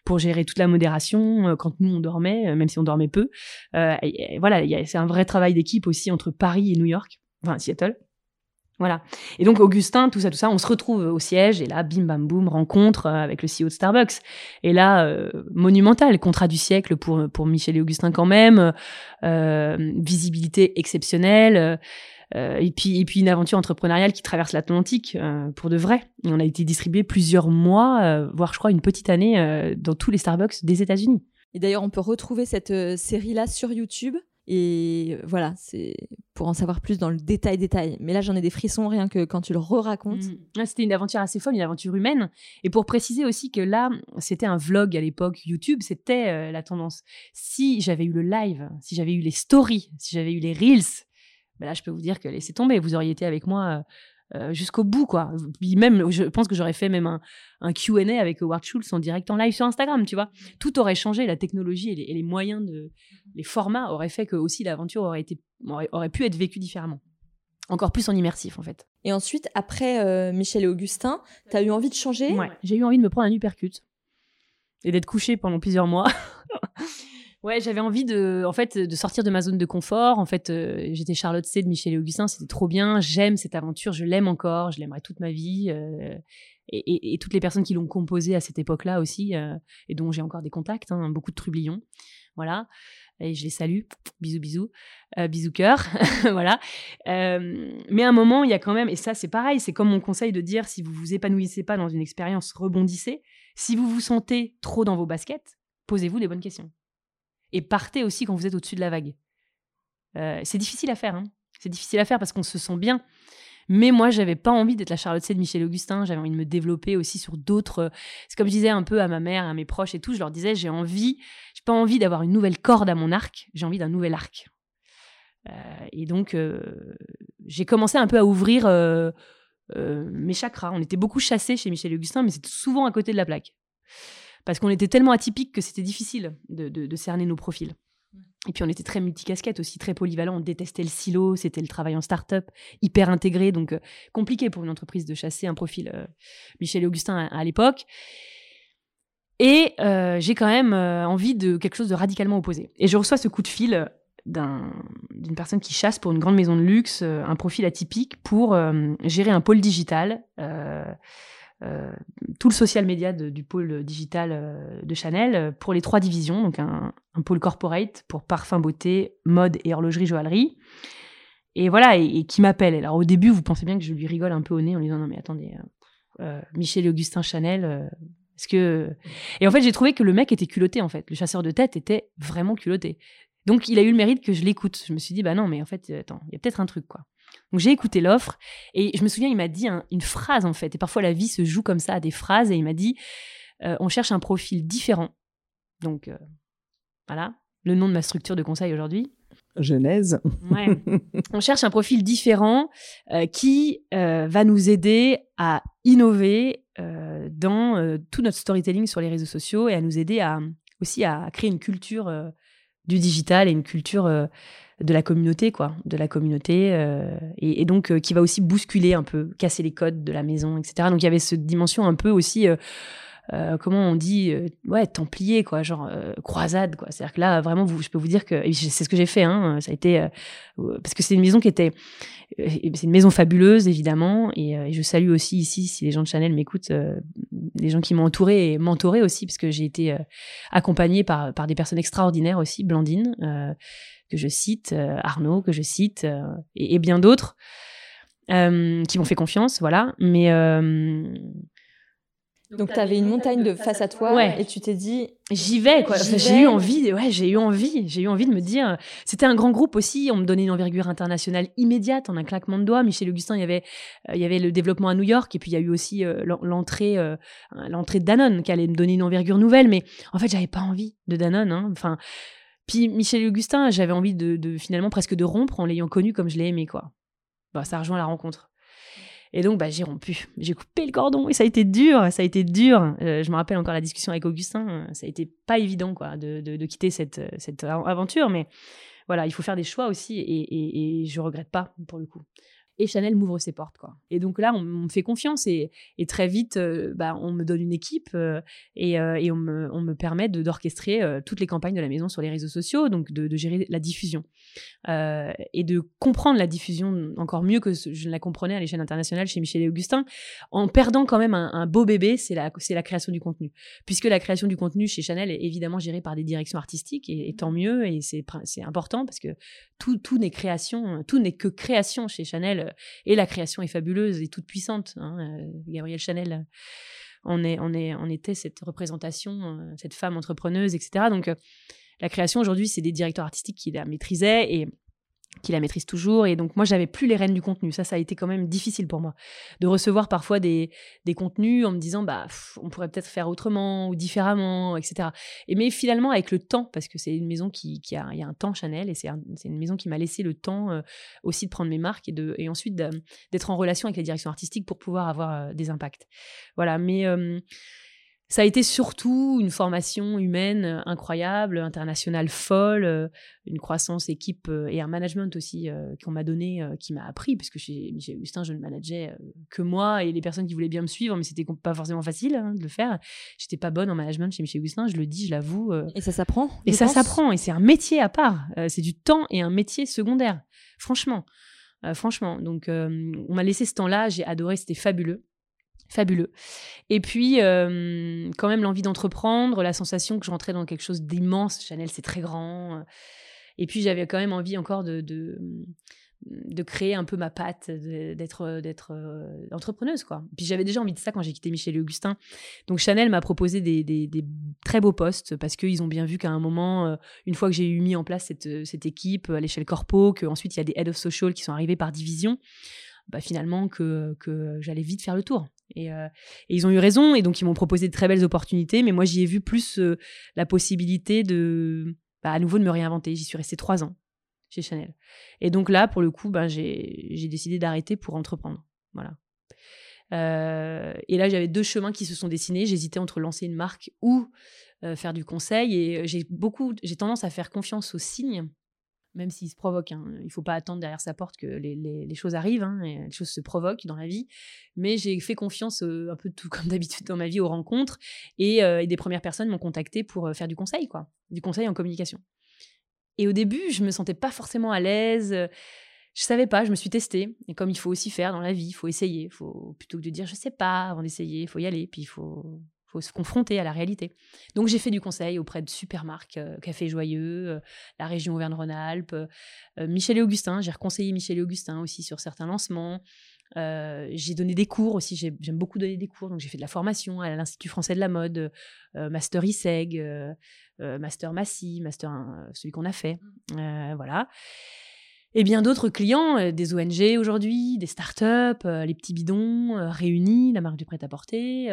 pour gérer toute la modération quand nous on dormait, même si on dormait peu. Et- voilà, c'est un vrai travail d'équipe aussi entre Paris et New York, enfin Seattle. Voilà. Et donc Augustin, tout ça, tout ça, on se retrouve au siège et là, bim bam boum, rencontre euh, avec le CEO de Starbucks. Et là, euh, monumental, contrat du siècle pour pour Michel et Augustin quand même, euh, visibilité exceptionnelle. et puis et puis une aventure entrepreneuriale qui traverse l'Atlantique pour de vrai. Et on a été distribué plusieurs mois, voire je crois une petite année dans tous les Starbucks des États-Unis. Et d'ailleurs, on peut retrouver cette euh, série-là sur YouTube. Et euh, voilà, c'est pour en savoir plus dans le détail détail. Mais là, j'en ai des frissons rien que quand tu le re-racontes. Mm. Ouais, C'était une aventure assez folle, une aventure humaine. Et pour préciser aussi que là, c'était un vlog à l'époque, YouTube, c'était euh, la tendance. Si j'avais eu le live, si j'avais eu les stories, si j'avais eu les reels, ben là, je peux vous dire que laissez tomber, vous auriez été avec moi euh, euh, jusqu'au bout, quoi. Puis même, je pense que j'aurais fait même un, un Q&A avec Howard Schultz en direct en live sur Instagram, tu vois. Tout aurait changé, la technologie et les, et les moyens de, les formats auraient fait que aussi l'aventure aurait été, aurait, aurait pu être vécue différemment. Encore plus en immersif, en fait. Et ensuite, après euh, Michel et Augustin, tu as eu envie de changer? Ouais, j'ai eu envie de me prendre un uppercut et d'être couché pendant plusieurs mois. ouais, j'avais envie de, en fait, de sortir de ma zone de confort. En fait, euh, j'étais Charlotte C de Michel et Augustin, c'était trop bien. J'aime cette aventure, je l'aime encore, je l'aimerai toute ma vie. euh, et, toutes les personnes qui l'ont composée à cette époque-là aussi, euh, et dont j'ai encore des contacts, hein, beaucoup de trublions. Voilà. Et je les salue. Bisous, bisous. Bisous cœur. voilà. Mais à un moment, il y a quand même, et ça c'est pareil, c'est comme mon conseil de dire si vous vous épanouissez pas dans une expérience, rebondissez. Si vous vous sentez trop dans vos baskets, posez-vous les bonnes questions. Et partez aussi quand vous êtes au-dessus de la vague. Euh, c'est difficile à faire. hein. C'est difficile à faire parce qu'on se sent bien. Mais moi, j'avais pas envie d'être la Charlotte C de Michel Augustin. J'avais envie de me développer aussi sur d'autres. euh, C'est comme je disais un peu à ma mère, à mes proches et tout. Je leur disais, j'ai envie, j'ai pas envie d'avoir une nouvelle corde à mon arc. J'ai envie d'un nouvel arc. Euh, et donc, j'ai commencé un peu à ouvrir mes chakras. On était beaucoup chassés chez Michel Augustin, mais c'était souvent à côté de la plaque. Parce qu'on était tellement atypiques que c'était difficile de, de- de cerner nos profils. Et puis on était très multicasquette aussi, très polyvalent. On détestait le silo, c'était le travail en start-up, hyper intégré, donc euh, compliqué pour une entreprise de chasser un profil euh, Michel et Augustin à, à l'époque. Et euh, j'ai quand même envie de quelque chose de radicalement opposé. Et je reçois ce coup de fil d'un- d'une personne qui chasse pour une grande maison de luxe, un profil atypique pour gérer un pôle digital. Euh, tout le social media de- du pôle digital euh, de Chanel euh, pour les trois divisions, donc un, pôle corporate pour parfum, beauté, mode et horlogerie, joaillerie. Et voilà, et, qui m'appelle. Alors au début, vous pensez bien que je lui rigole un peu au nez en lui disant non mais attendez, Michel et Augustin Chanel, est-ce que Et en fait, j'ai trouvé que le mec était culotté en fait. Le chasseur de tête était vraiment culotté. Donc il a eu le mérite que je l'écoute. Je me suis dit bah non mais en fait attends, il y a peut-être un truc quoi. Donc j'ai écouté l'offre et je me souviens, il m'a dit un- une phrase en fait. Et parfois la vie se joue comme ça à des phrases. Et il m'a dit euh, on cherche un profil différent. Donc euh, voilà, le nom de ma structure de conseil aujourd'hui. Genèse. Ouais. on cherche un profil différent euh, qui va nous aider à innover dans tout notre storytelling sur les réseaux sociaux et à nous aider à aussi à créer une culture du digital et une culture de la communauté, quoi, de la communauté, euh, et, donc euh, qui va aussi bousculer un peu, casser les codes de la maison, etc. Donc il y avait cette dimension un peu aussi, euh, comment on dit, ouais, templier, quoi, genre croisade, quoi. C'est-à-dire que là, vraiment, vous, je peux vous dire que c'est ce que j'ai fait, hein, ça a été parce que c'est une maison qui était, c'est une maison fabuleuse évidemment, et, je salue aussi ici si les gens de Chanel m'écoutent, les gens qui m'ont entouré et mentoré aussi, parce que j'ai été accompagnée par des personnes extraordinaires aussi, Blandine. Que je cite, euh, Arnaud, que je cite, euh, et, et bien d'autres euh, qui m'ont fait confiance, voilà. Mais Donc, tu avais une montagne de face à toi Ouais. et tu t'es dit, j'y vais, quoi. Enfin, j'ai eu envie, ouais, j'ai eu envie, j'ai eu envie de me dire. C'était un grand groupe aussi. On me donnait une envergure internationale immédiate en un claquement de doigts. Michel Augustin, il y avait, euh, il y avait le développement à New York, et puis il y a eu aussi euh, l'en- l'entrée, euh, l'entrée de Danone qui allait me donner une envergure nouvelle. Mais en fait, j'avais pas envie de Danone. hein. Enfin, puis Michel Augustin, j'avais envie de, finalement presque de rompre en l'ayant connu comme je l'ai aimé, quoi. Bah, ça rejoint la rencontre. Et donc, bah, j'ai rompu. J'ai coupé le cordon et ça a été dur. Ça a été dur. Euh, je me rappelle encore la discussion avec Augustin. euh, Ça a été pas évident, quoi, de, de, quitter cette, euh, cette av- aventure. Mais voilà, il faut faire des choix aussi et, et, et je regrette pas, pour le coup. Et Chanel m'ouvre ses portes, quoi. Et donc là, on, me fait confiance et, et très vite, euh, bah, on me donne une équipe euh, et, euh, et on, me, on me permet d'orchestrer toutes les campagnes de la maison sur les réseaux sociaux, donc de, de gérer la diffusion et de comprendre la diffusion encore mieux que je ne la comprenais à l'échelle internationale chez Michel et Augustin, en perdant quand même un, un beau bébé, c'est la, c'est la création du contenu. Puisque la création du contenu chez Chanel est évidemment gérée par des directions artistiques, et, et tant mieux, et c'est important parce que tout, tout n'est création, tout n'est que création chez Chanel, et la création est fabuleuse et toute puissante. hein, euh, Gabrielle Chanel, euh, on, est, on, est, on était cette représentation, euh, cette femme entrepreneuse, etc. Donc, euh, la création aujourd'hui, c'est des directeurs artistiques qui la maîtrisaient et qui la maîtrisent toujours. Et donc, moi, j'avais plus les rênes du contenu. Ça, ça a été quand même difficile pour moi. De recevoir parfois des, des contenus en me disant, bah, on pourrait peut-être faire autrement ou différemment, etc. Et mais finalement, avec le temps, parce que c'est une maison qui, qui a, il y a un temps Chanel, et c'est un- une maison qui m'a laissé le temps euh, aussi de prendre mes marques et, de, et ensuite de- d'être en relation avec la direction artistique pour pouvoir avoir euh, des impacts. Voilà, mais euh, ça a été surtout une formation humaine euh, incroyable, internationale folle, euh, une croissance équipe euh, et un management aussi euh, qu'on m'a donné, euh, qui m'a appris, parce que chez Michel Augustin, je ne manageais que moi et les personnes qui voulaient bien me suivre, mais c'était pas forcément facile hein, de le faire. J'étais pas bonne en management chez Michel Augustin, je le dis, je l'avoue. euh, et ça s'apprend et ça s'apprend, et c'est un métier à part. C'est du temps et un métier secondaire. Franchement. Franchement. Donc, on m'a laissé ce temps-là, j'ai adoré, c'était fabuleux. Fabuleux. Et puis, euh, quand même, l'envie d'entreprendre, la sensation que je rentrais dans quelque chose d'immense. Chanel, c'est très grand. Et puis, j'avais quand même envie encore de, de, de créer un peu ma patte, d'être euh, entrepreneuse quoi. Puis j'avais déjà envie de ça quand j'ai quitté Michel Augustin. Donc Chanel m'a proposé des, des- des très beaux postes parce qu'ils ont bien vu qu'à un moment, euh, une fois que j'ai eu mis en place cette, euh, cette équipe à l'échelle corpo, qu'ensuite il y a des head of social qui sont arrivés par division, bah finalement que, que j'allais vite faire le tour. Et, euh, et ils ont eu raison et donc ils m'ont proposé de très belles opportunités, mais moi j'y ai vu plus euh, la possibilité de, bah, à nouveau de me réinventer. J'y suis restée trois ans chez Chanel. Et donc là, pour le coup, ben, j'ai décidé d'arrêter pour entreprendre. Voilà. Euh, et là, j'avais deux chemins qui se sont dessinés. J'hésitais entre lancer une marque ou faire du conseil. Et j'ai beaucoup, j'ai tendance à faire confiance aux signes, même s'ils se provoquent. hein. Il faut pas attendre derrière sa porte que les, choses arrivent. hein, les choses se provoquent dans la vie. Mais j'ai fait confiance, euh, un peu tout comme d'habitude dans ma vie, aux rencontres. Et, euh, des premières personnes m'ont contacté pour euh, faire du conseil, quoi, du conseil en communication. Et au début, je me sentais pas forcément à l'aise. Je savais pas, je me suis testée. Et comme il faut aussi faire dans la vie, il faut essayer. faut plutôt que de dire je sais pas avant d'essayer, il faut y aller. Puis il faut, faut se confronter à la réalité. Donc j'ai fait du conseil auprès de super marques, euh, Café Joyeux, euh, la région Auvergne-Rhône-Alpes, euh, Michel et Augustin. J'ai reconseillé Michel et Augustin aussi sur certains lancements. J'ai donné des cours aussi, j'ai- j'aime beaucoup donner des cours, donc j'ai fait de la formation à l'Institut français de la mode, Master ISEG, Master Massy, Master euh, celui qu'on a fait, Euh, voilà. Et bien d'autres clients, euh, des ONG aujourd'hui, des startups, euh, les petits bidons, euh, Réunis, la marque du prêt-à-porter,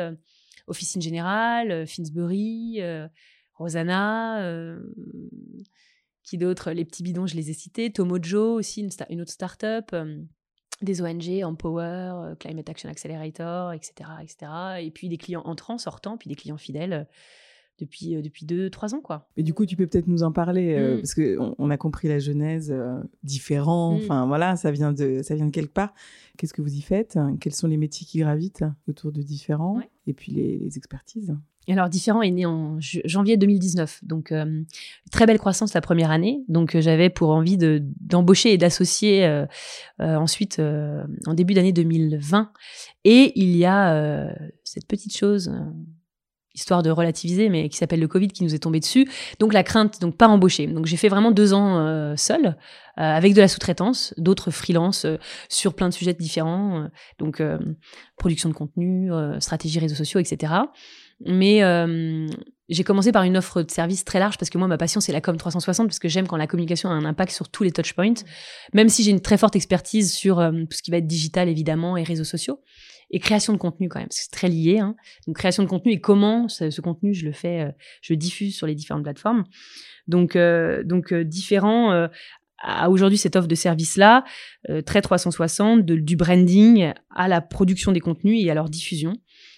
Officine Générale, euh, Finsbury, euh, Rosanna, euh, qui d'autres Les petits bidons, je les ai cités, Tomojo aussi, une, autre startup. des ONG, Empower, Climate Action Accelerator, etc., etc. Et puis des clients entrants, sortants, puis des clients fidèles depuis, euh, depuis deux, trois ans, quoi. Mais du coup, tu peux peut-être nous en parler euh, Mm. parce que on, on a compris la genèse euh, différent. Mm. Enfin voilà, ça vient de ça vient de quelque part. Qu'est-ce que vous y faites? Quels sont les métiers qui gravitent autour de différents Ouais. Et puis les, les expertises? Alors, Différent est né en janvier 2019. Donc, euh, très belle croissance la première année. Donc, euh, j'avais pour envie de- d'embaucher et d'associer euh, ensuite en début d'année 2020. Et il y a cette petite chose, histoire de relativiser, mais qui s'appelle le Covid qui nous est tombé dessus. Donc, la crainte, donc pas embaucher. Donc, j'ai fait vraiment deux ans euh, seul, euh, avec de la sous-traitance, d'autres freelances euh, sur plein de sujets différents. euh, donc, euh, production de contenu, euh, stratégie réseaux sociaux, etc. Mais euh, j'ai commencé par une offre de service très large parce que moi, ma passion, c'est la com 360 parce que j'aime quand la communication a un impact sur tous les touchpoints, même si j'ai une très forte expertise sur euh, tout ce qui va être digital, évidemment, et réseaux sociaux. Et création de contenu quand même, c'est très lié. Hein. Donc création de contenu et comment ce, contenu, je le fais, euh, je diffuse sur les différentes plateformes. Donc, euh, donc euh, différent euh, à aujourd'hui cette offre de service-là, euh, très 360, de, du branding à la production des contenus et à leur diffusion.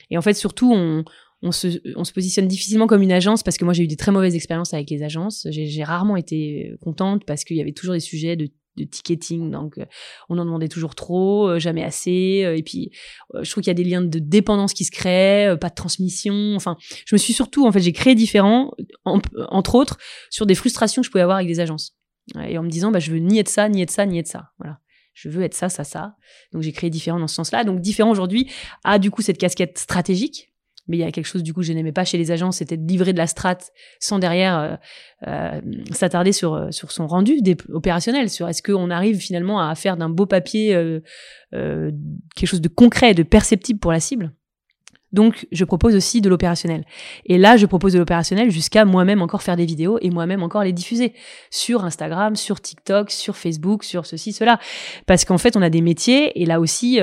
Et en fait, surtout, on, on se, on se positionne difficilement comme une agence parce que moi j'ai eu des très mauvaises expériences avec les agences. J'ai j'ai rarement été euh, contente parce qu'il y avait toujours des sujets de, de ticketing, donc euh, on en demandait toujours trop, euh, jamais assez. euh, et puis je trouve qu'il y a des liens de dépendance qui se créent, pas de transmission. Enfin, je me suis surtout, en fait, j'ai créé différent, en- entre autres, sur des frustrations que je pouvais avoir avec des agences. Et en me disant, bah, je veux ni être ça, ni être ça, ni être ça. Voilà. Je veux être ça, ça, ça. Donc j'ai créé différent dans ce sens-là. Donc différent aujourd'hui a du coup cette casquette stratégique mais il y a quelque chose du coup que je n'aimais pas chez les agences, c'était de livrer de la strat sans derrière euh, euh, s'attarder sur euh, sur son rendu opérationnel, sur est-ce qu'on arrive finalement à faire d'un beau papier quelque chose de concret, de perceptible pour la cible. Donc, je propose aussi de l'opérationnel. Et là, je propose de l'opérationnel jusqu'à moi-même encore faire des vidéos et moi-même encore les diffuser sur Instagram, sur TikTok, sur Facebook, sur ceci, cela. Parce qu'en fait, on a des métiers et là aussi,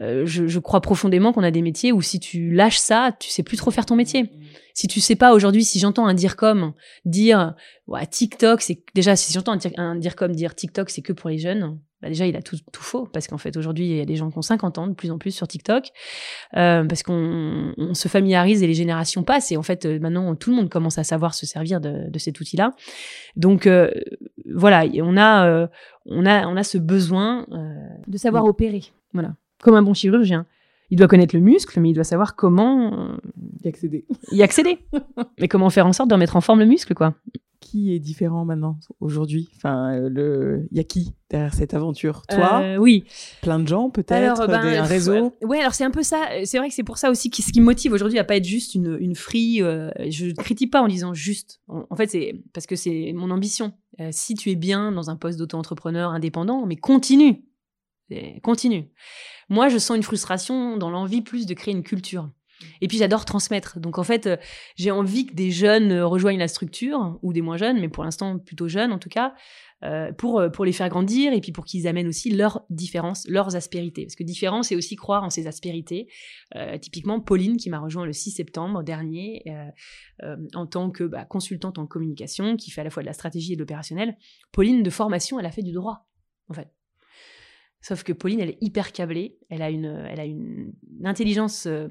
euh, je, je crois profondément qu'on a des métiers où si tu lâches ça, tu sais plus trop faire ton métier. Si tu sais pas aujourd'hui, si j'entends un dire comme dire ouais, TikTok, c'est déjà si j'entends un, un dire comme dire TikTok, c'est que pour les jeunes. Bah déjà, il a tout, tout faux parce qu'en fait aujourd'hui, il y a des gens qui ont 50 ans de plus en plus sur TikTok euh, parce qu'on on se familiarise et les générations passent et en fait euh, maintenant tout le monde commence à savoir se servir de, de cet outil-là. Donc euh, voilà, et on a euh, on a on a ce besoin euh, de savoir opérer. Voilà, comme un bon chirurgien. Il doit connaître le muscle, mais il doit savoir comment euh, Y accéder. y accéder. mais comment faire en sorte de remettre en forme le muscle, quoi. qui est différent maintenant, aujourd'hui? Enfin, euh, le... il y a qui derrière cette aventure? Toi? Euh, Oui. Plein de gens, peut-être? Ben, Un réseau? Ouais, alors c'est un peu ça. C'est vrai que c'est pour ça aussi ce qui me motive aujourd'hui à pas être juste une, une free. euh, je ne critique pas en disant juste. En, en fait, c'est parce que c'est mon ambition. Euh, si tu es bien dans un poste d'auto-entrepreneur indépendant, mais continue. Continue. Moi, je sens une frustration dans l'envie plus de créer une culture. Et puis j'adore transmettre. Donc en fait, euh, j'ai envie que des jeunes euh, rejoignent la structure, ou des moins jeunes, mais pour l'instant plutôt jeunes en tout cas, euh, pour, pour les faire grandir et puis pour qu'ils amènent aussi leurs différences, leurs aspérités. Parce que différence, c'est aussi croire en ses aspérités. Typiquement, Pauline, qui m'a rejoint le 6 septembre dernier en tant que bah, consultante en communication, qui fait à la fois de la stratégie et de l'opérationnel. Pauline, de formation, elle a fait du droit, en fait. Sauf que Pauline, elle est hyper câblée, elle a une, elle a une, intelligence euh,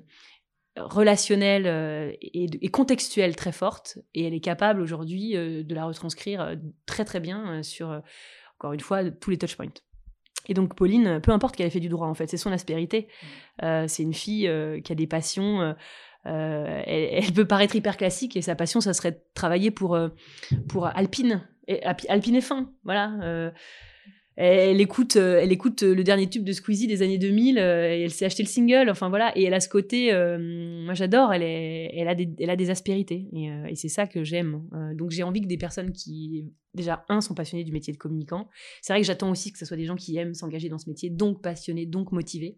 relationnelle euh, et, et contextuelle très forte, et elle est capable aujourd'hui euh, de la retranscrire euh, très très bien euh, sur, euh, encore une fois, tous les touchpoints. Et donc Pauline, peu importe qu'elle ait fait du droit en fait, c'est son aspérité. Euh, c'est une fille euh, qui a des passions. euh, euh, elle, elle peut paraître hyper classique et sa passion, ça serait de travailler pour euh, pour Alpine, et, Alpi- Alpine F1, voilà. Elle écoute, euh, elle écoute euh, le dernier tube de Squeezie des années 2000 euh, et elle s'est acheté le single. Enfin voilà, et elle a ce côté, moi j'adore. Elle elle a des, elle a des aspérités et, c'est ça que j'aime. Donc j'ai envie que des personnes qui, déjà un, sont passionnées du métier de communicant. C'est vrai que j'attends aussi que ce soit des gens qui aiment s'engager dans ce métier, donc passionnés, donc motivés.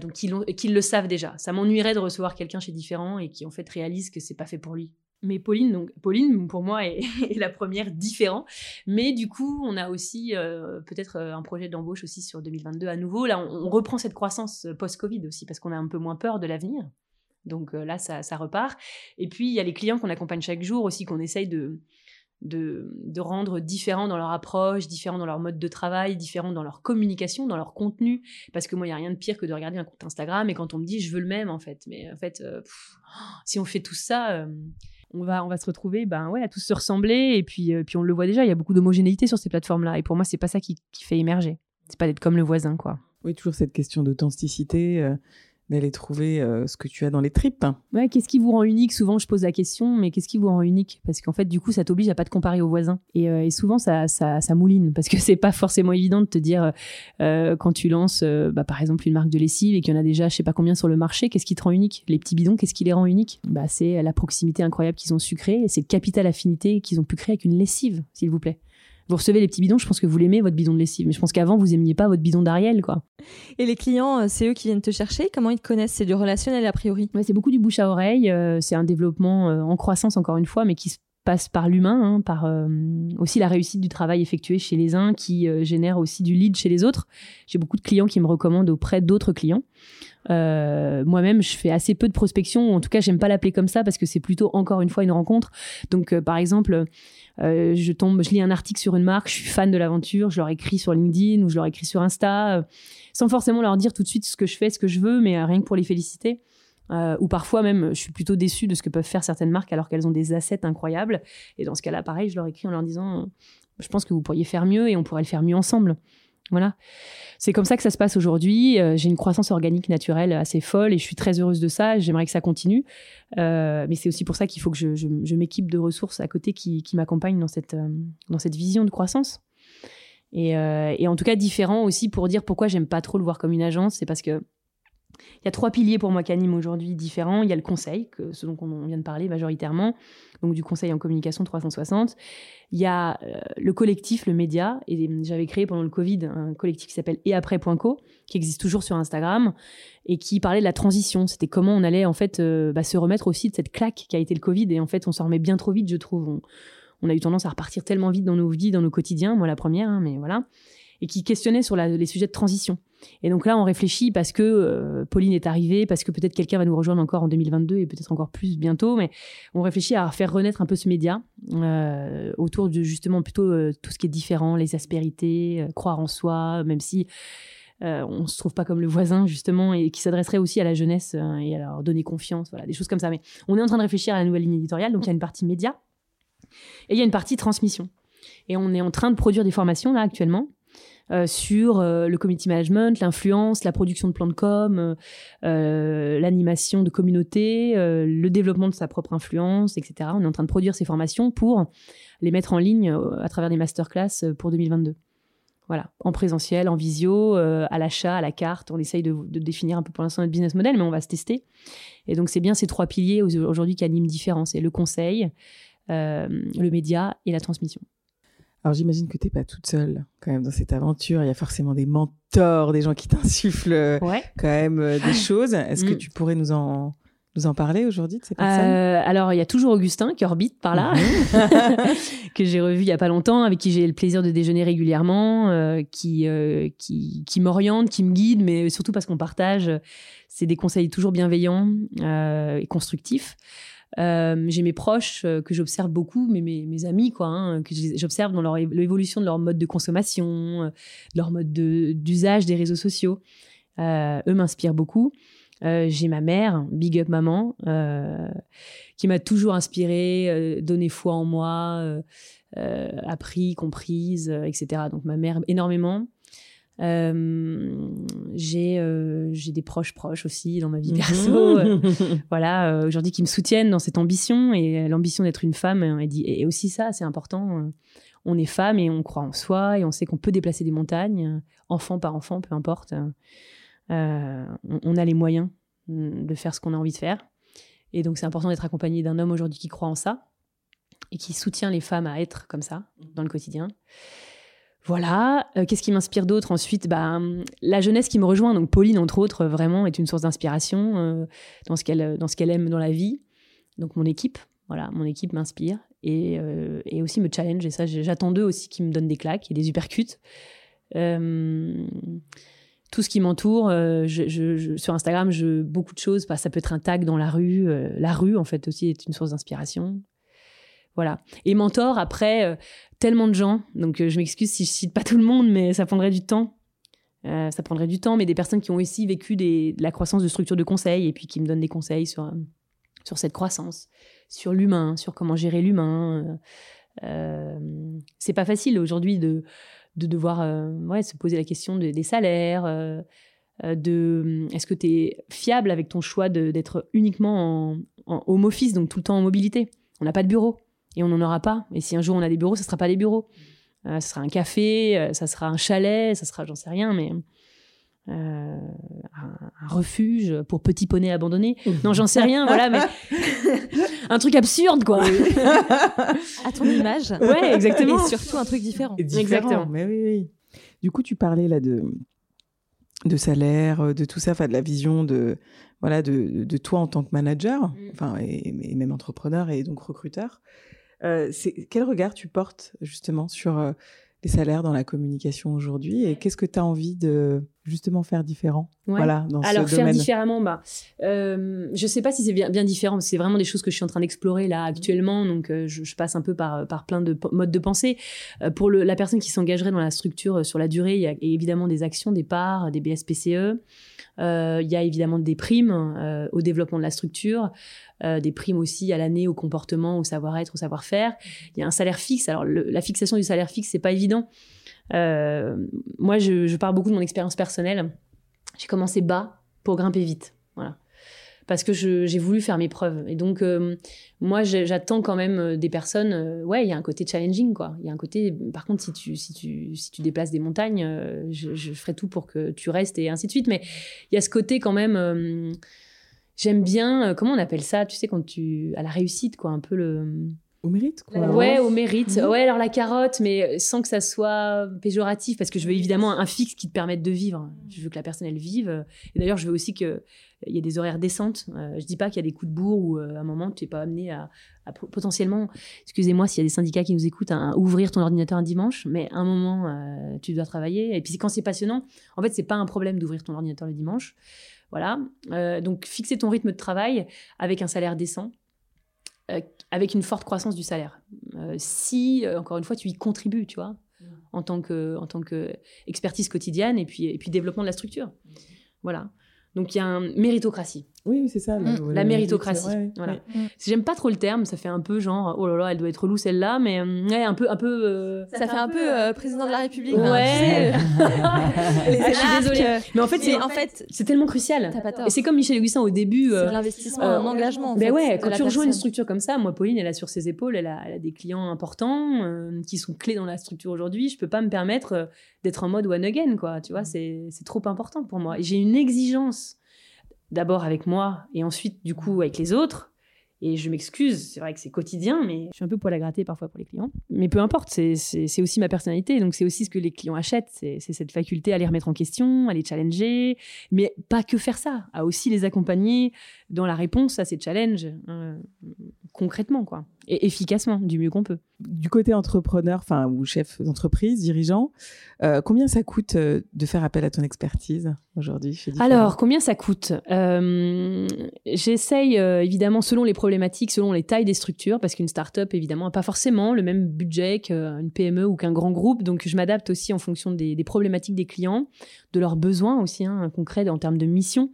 Donc qui, l'ont- qui le savent déjà. Ça m'ennuierait de recevoir quelqu'un chez Différent et qui en fait réalise que c'est pas fait pour lui. Mais Pauline, donc Pauline pour moi est, la première différent. Mais du coup, on a aussi euh, peut-être euh, un projet d'embauche aussi sur 2022 à nouveau. Là, on, reprend cette croissance euh, post-Covid aussi parce qu'on a un peu moins peur de l'avenir. Donc là, ça, ça repart. Et puis, il y a les clients qu'on accompagne chaque jour aussi, qu'on essaye de, de, rendre différents dans leur approche, différents dans leur mode de travail, différents dans leur communication, dans leur contenu. Parce que moi, il n'y a rien de pire que de regarder un compte Instagram et quand on me dit je veux le même, en fait. Mais en fait, si on fait tout ça, on, va, on va se retrouver ben, ouais, à tous se ressembler. Et puis, euh, puis on le voit déjà, il y a beaucoup d'homogénéité sur ces plateformes-là. Et pour moi, c'est pas ça qui, qui fait émerger. C'est pas d'être comme le voisin, quoi. Oui, toujours cette question d'authenticité, euh, d'aller trouver euh, ce que tu as dans les tripes. Ouais, qu'est-ce qui vous rend unique? Souvent, je pose la question, mais qu'est-ce qui vous rend unique? Parce qu'en fait, du coup, ça t'oblige à pas te comparer aux voisins. Et, euh, souvent, ça, ça, mouline, parce que c'est pas forcément évident de te dire, euh, quand tu lances, bah, par exemple, une marque de lessive et qu'il y en a déjà, je sais pas combien sur le marché, qu'est-ce qui te rend unique? Les petits bidons, qu'est-ce qui les rend uniques? Bah, C'est la proximité incroyable qu'ils ont su créer, c'est le capital affinité qu'ils ont pu créer avec une lessive, s'il vous plaît. Vous recevez les petits bidons, je pense que vous l'aimez, votre bidon de lessive. Mais je pense qu'avant, vous aimiez pas votre bidon d'Ariel, quoi. Et les clients, euh, c'est eux qui viennent te chercher? Comment ils te connaissent? C'est du relationnel a priori Ouais, c'est beaucoup du bouche à oreille. euh, c'est un développement euh, en croissance, encore une fois, mais qui se passe par l'humain, hein, par euh, aussi la réussite du travail effectué chez les uns, qui euh, génère aussi du lead chez les autres. J'ai beaucoup de clients qui me recommandent auprès d'autres clients. Euh, Moi-même, je fais assez peu de prospection, en tout cas, j'aime pas l'appeler comme ça parce que c'est plutôt encore une fois une rencontre. Donc, par exemple, je tombe, je lis un article sur une marque, je suis fan de l'aventure, je leur écris sur LinkedIn ou je leur écris sur Insta, sans forcément leur dire tout de suite ce que je fais, ce que je veux, mais rien que pour les féliciter. Euh, ou parfois même, je suis plutôt déçue de ce que peuvent faire certaines marques alors qu'elles ont des assets incroyables. Et dans ce cas-là, pareil, je leur écris en leur disant, je pense que vous pourriez faire mieux et on pourrait le faire mieux ensemble. Voilà. C'est comme ça que ça se passe aujourd'hui. Euh, j'ai une croissance organique naturelle assez folle et je suis très heureuse de ça. J'aimerais que ça continue. Euh, mais c'est aussi pour ça qu'il faut que je, m'équipe de ressources à côté qui, m'accompagnent dans cette, vision de croissance. Et, et en tout cas, différent aussi pour dire pourquoi j'aime pas trop le voir comme une agence. C'est parce que il y a trois piliers pour moi qui animent aujourd'hui différents. Il y a le conseil, que, ce dont on vient de parler majoritairement, donc du conseil en communication 360. Il y a euh, le collectif, le média, et j'avais créé pendant le Covid un collectif qui s'appelle etaprès.co, qui existe toujours sur Instagram, et qui parlait de la transition. C'était comment on allait en fait euh, bah, se remettre aussi de cette claque qui a été le Covid, et en fait on s'en remet bien trop vite, je trouve. On, a eu tendance à repartir tellement vite dans nos vies, dans nos quotidiens, moi la première, hein, mais voilà, et qui questionnait sur les sujets de transition. Et donc là, on réfléchit parce que euh, Pauline est arrivée, parce que peut-être quelqu'un va nous rejoindre encore en 2022 et peut-être encore plus bientôt, mais on réfléchit à faire renaître un peu ce média euh, autour de justement plutôt euh, tout ce qui est différent, les aspérités, croire en soi, même si on se trouve pas comme le voisin justement et qui s'adresserait aussi à la jeunesse euh, et à leur donner confiance, voilà, des choses comme ça. Mais on est en train de réfléchir à la nouvelle ligne éditoriale, donc il y a une partie média et il y a une partie transmission. Et on est en train de produire des formations là actuellement euh, sur euh, le community management, l'influence, la production de plans de com, euh, l'animation de communauté, le développement de sa propre influence, etc. On est en train de produire ces formations pour les mettre en ligne à travers des masterclass pour 2022. Voilà, en présentiel, en visio, à l'achat, à la carte. On essaye de, de, définir un peu pour l'instant notre business model, mais on va se tester. Et donc, c'est bien ces trois piliers aujourd'hui qui animent différents. C'est le conseil, le média et la transmission. Alors j'imagine que tu n'es pas toute seule quand même dans cette aventure. Il y a forcément des mentors, des gens qui t'insufflent euh, quand même euh, des choses. Est-ce que mm. tu pourrais nous en, nous en parler aujourd'hui de ces personnes? euh, Alors il y a toujours Augustin qui orbite par là, mhm. que j'ai revu il y a pas longtemps, avec qui j'ai le plaisir de déjeuner régulièrement, qui, qui, qui m'oriente, qui me guide, mais surtout parce qu'on partage. C'est des conseils toujours bienveillants et constructifs. Euh, j'ai mes proches euh, que j'observe beaucoup, mais mes, amis, quoi, hein, que j'observe dans l'évolution de leur mode de consommation, euh, leur mode d'usage des réseaux sociaux. eux m'inspirent beaucoup. j'ai ma mère, big up maman, qui m'a toujours inspirée, donné foi en moi, appris, comprise, etc. Donc ma mère énormément. Euh, j'ai euh, j'ai des proches proches aussi dans ma vie mhm. perso. Euh, voilà aujourd'hui qui me soutiennent dans cette ambition et l'ambition d'être une femme. Et, et aussi ça c'est important on est femme et on croit en soi et on sait qu'on peut déplacer des montagnes enfant par enfant peu importe on, on, a les moyens de faire ce qu'on a envie de faire. Et donc c'est important d'être accompagné d'un homme aujourd'hui qui croit en ça et qui soutient les femmes à être comme ça dans le quotidien voilà. Euh, qu'est-ce qui m'inspire d'autre ensuite? Bah, La jeunesse qui me rejoint. Donc Pauline, entre autres, vraiment est une source d'inspiration euh, dans ce qu'elle aime dans la vie. Donc mon équipe, voilà, mon équipe m'inspire et, euh, aussi me challenge. Et ça, j'attends d'eux aussi qui me donnent des claques et des uppercuts. tout ce qui m'entoure, sur Instagram, je, beaucoup de choses. Bah, ça peut être un tag dans la rue. la rue, en fait, aussi est une source d'inspiration. Voilà. Et mentor, après, euh, tellement de gens. Donc, euh, je m'excuse si je cite pas tout le monde, mais ça prendrait du temps. Euh, ça prendrait du temps, mais des personnes qui ont aussi vécu la croissance de structures de conseil et puis qui me donnent des conseils sur, sur cette croissance, sur l'humain, sur comment gérer l'humain. c'est pas facile aujourd'hui de, de devoir ouais, se poser la question des salaires. de est-ce que tu es fiable avec ton choix d'être uniquement en, en home office, donc tout le temps en mobilité? On n'a pas de bureau et on n'en aura pas. Et si un jour on a des bureaux, ça sera pas des bureaux. Euh, ça sera un café, euh, ça sera un chalet, ça sera, j'en sais rien, mais euh, un, refuge pour petits poneys abandonnés. non, j'en sais rien, voilà, mais un truc absurde, quoi. à ton image. Ouais, exactement. Et surtout un truc différent. exactement. Mais oui, oui. Du coup, tu parlais là de de salaire, de tout ça, enfin de la vision de voilà de, de toi en tant que manager, mm. enfin et, et, même entrepreneur et donc recruteur. Euh, quel regard tu portes justement sur euh, les salaires dans la communication aujourd'hui et qu'est-ce que tu as envie de justement faire différent voilà, dans Alors, ce faire différemment, bah, euh, je sais pas si c'est bien, bien différent, c'est vraiment des choses que je suis en train d'explorer là actuellement, donc euh, je, passe un peu par, par plein de modes de pensée. pour le, la personne qui s'engagerait dans la structure sur la durée, il y a évidemment des actions, des parts, des BSPCE. Euh, il y a évidemment des primes euh, au développement de la structure, euh, des primes aussi à l'année, au comportement, au savoir-être, au savoir-faire. Il y a un salaire fixe. Alors la fixation du salaire fixe, c'est pas évident. Moi, je, pars beaucoup de mon expérience personnelle. J'ai commencé bas pour grimper vite. Voilà parce que j'ai voulu faire mes preuves. Et donc, euh, moi, j'attends quand même euh, des personnes. Euh, ouais, il y a un côté challenging, quoi. Il y a un côté. Par contre, si tu, si tu, si tu déplaces des montagnes, je, je, ferai tout pour que tu restes et ainsi de suite. Mais il y a ce côté quand même. J'aime bien. comment on appelle ça Tu sais, quand tu. à la réussite, quoi. Un peu le au mérite, quoi. Ouais, au mérite. Mhm. Ouais, alors la carotte, mais sans que ça soit péjoratif, parce que je veux évidemment un fixe qui te permette de vivre. Je veux que la personne, elle vive. Et d'ailleurs, je veux aussi qu'il y ait des horaires décentes. Euh, je dis pas qu'il y a des coups de bourre où, euh, à un moment, tu n'es pas amené à, potentiellement, excusez-moi s'il y a des syndicats qui nous écoutent, à, ouvrir ton ordinateur un dimanche, mais à un moment, euh, tu dois travailler. Et puis quand c'est passionnant, en fait, c'est pas un problème d'ouvrir ton ordinateur le dimanche. Voilà. donc, fixer ton rythme de travail avec un salaire décent euh, avec une forte croissance du salaire. Euh, si, euh, encore une fois, tu y contribues, tu vois, en tant que, en tant que expertise quotidienne et puis, et puis développement de la structure. Voilà. Donc il y a une méritocratie. Oui, c'est ça. Mm. La méritocratie. Ouais, Voilà. ouais. J'aime pas trop le terme, ça fait un peu genre, oh là là, elle doit être relou celle-là, mais ouais, un peu. Un peu euh, Ça, fait un peu euh, président de la République. Ouais. hein, tu sais, les Ah, je suis désolée. Mais en fait, c'est en fait, tellement crucial. t'as pas tort. Et c'est comme Michel Augustin au début. euh, C'est l'investissement euh, en engagement. en Ben fait, ouais, quand tu rejoins une structure comme ça, moi, Pauline, elle a sur ses épaules, elle a, elle a des clients importants euh, qui sont clés dans la structure aujourd'hui. Je peux pas me permettre d'être en mode one again, quoi. Tu vois, c'est c'est trop important pour moi. Et j'ai une exigence, d'abord avec moi et ensuite, du coup, avec les autres. Et je m'excuse, c'est vrai que c'est quotidien, mais je suis un peu poil à gratter parfois pour les clients. Mais peu importe, c'est- aussi ma personnalité, donc c'est aussi ce que les clients achètent. C'est cette faculté à les remettre en question, à les challenger, mais pas que faire ça, à aussi les accompagner dans la réponse à ces challenges euh, concrètement quoi et efficacement du mieux qu'on peut. Du côté entrepreneur, enfin ou chef d'entreprise, dirigeant, euh, combien ça coûte euh, de faire appel à ton expertise aujourd'hui Alors combien ça coûte? Euh, J'essaye évidemment selon les problématiques, selon les tailles des structures, parce qu'une start-up évidemment n'a pas forcément le même budget qu'une PME ou qu'un grand groupe, donc je m'adapte aussi en fonction des, des problématiques des clients, de leurs besoins aussi hein, concrets en termes de mission.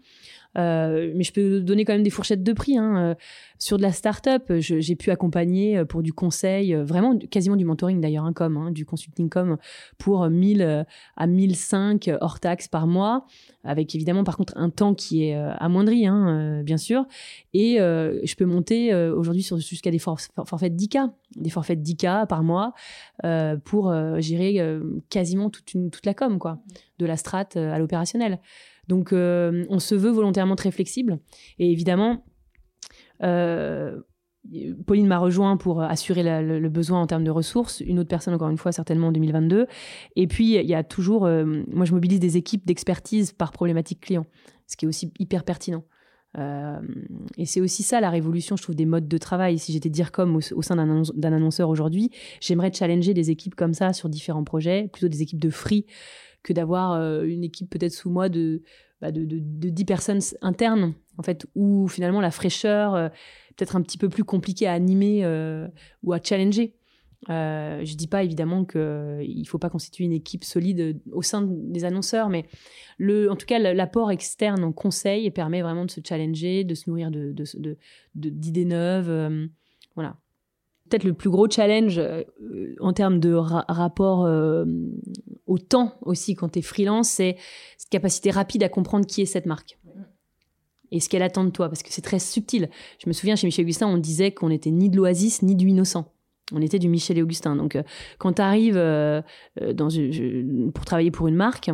Euh, mais je peux donner quand même des fourchettes de prix. Hein. Euh, Sur de la start-up, j'ai pu accompagner euh, pour du conseil, vraiment quasiment du mentoring d'ailleurs, hein, comme hein, du consulting comme pour 1000 euh, à 1005 hors taxes par mois, avec évidemment par contre un temps qui est amoindri, hein, bien sûr. Et je peux monter aujourd'hui jusqu'à des for- for- forfaits de 10K, des forfaits de 10K par mois pour gérer quasiment toute, toute la com, quoi, de la strat euh, à l'opérationnel. Donc, euh, on se veut volontairement très flexible. Et évidemment, euh, Pauline m'a rejoint pour assurer le besoin en termes de ressources. Une autre personne, encore une fois, certainement en 2022. Et puis, il y a toujours. euh, moi, je mobilise des équipes d'expertise par problématique client, ce qui est aussi hyper pertinent. Euh, et c'est aussi ça la révolution, je trouve, des modes de travail. Si j'étais dire comme au, sein d'un annonce- d'un annonceur aujourd'hui, j'aimerais challenger des équipes comme ça sur différents projets, plutôt des équipes de free que d'avoir euh, une équipe peut-être sous moi de, bah, de 10 personnes internes, en fait, où finalement la fraîcheur, euh, peut-être un petit peu plus compliquée à animer euh, ou à challenger. Euh, je dis pas évidemment qu'il ne faut pas constituer une équipe solide au sein des annonceurs, mais le, en tout cas, l'apport externe en conseil permet vraiment de se challenger, de se nourrir de, de, de- de- d'idées neuves. euh, voilà. Peut-être le plus gros challenge euh, en termes de ra- rapport euh, au temps aussi quand tu es freelance, c'est cette capacité rapide à comprendre qui est cette marque et ce qu'elle attend de toi, parce que c'est très subtil. Je me souviens, chez Michel Augustin, on disait qu'on n'était ni de l'Oasis ni du Innocent. On était du Michel et Augustin. Donc, euh, quand tu arrives dans une- je- pour travailler pour une marque,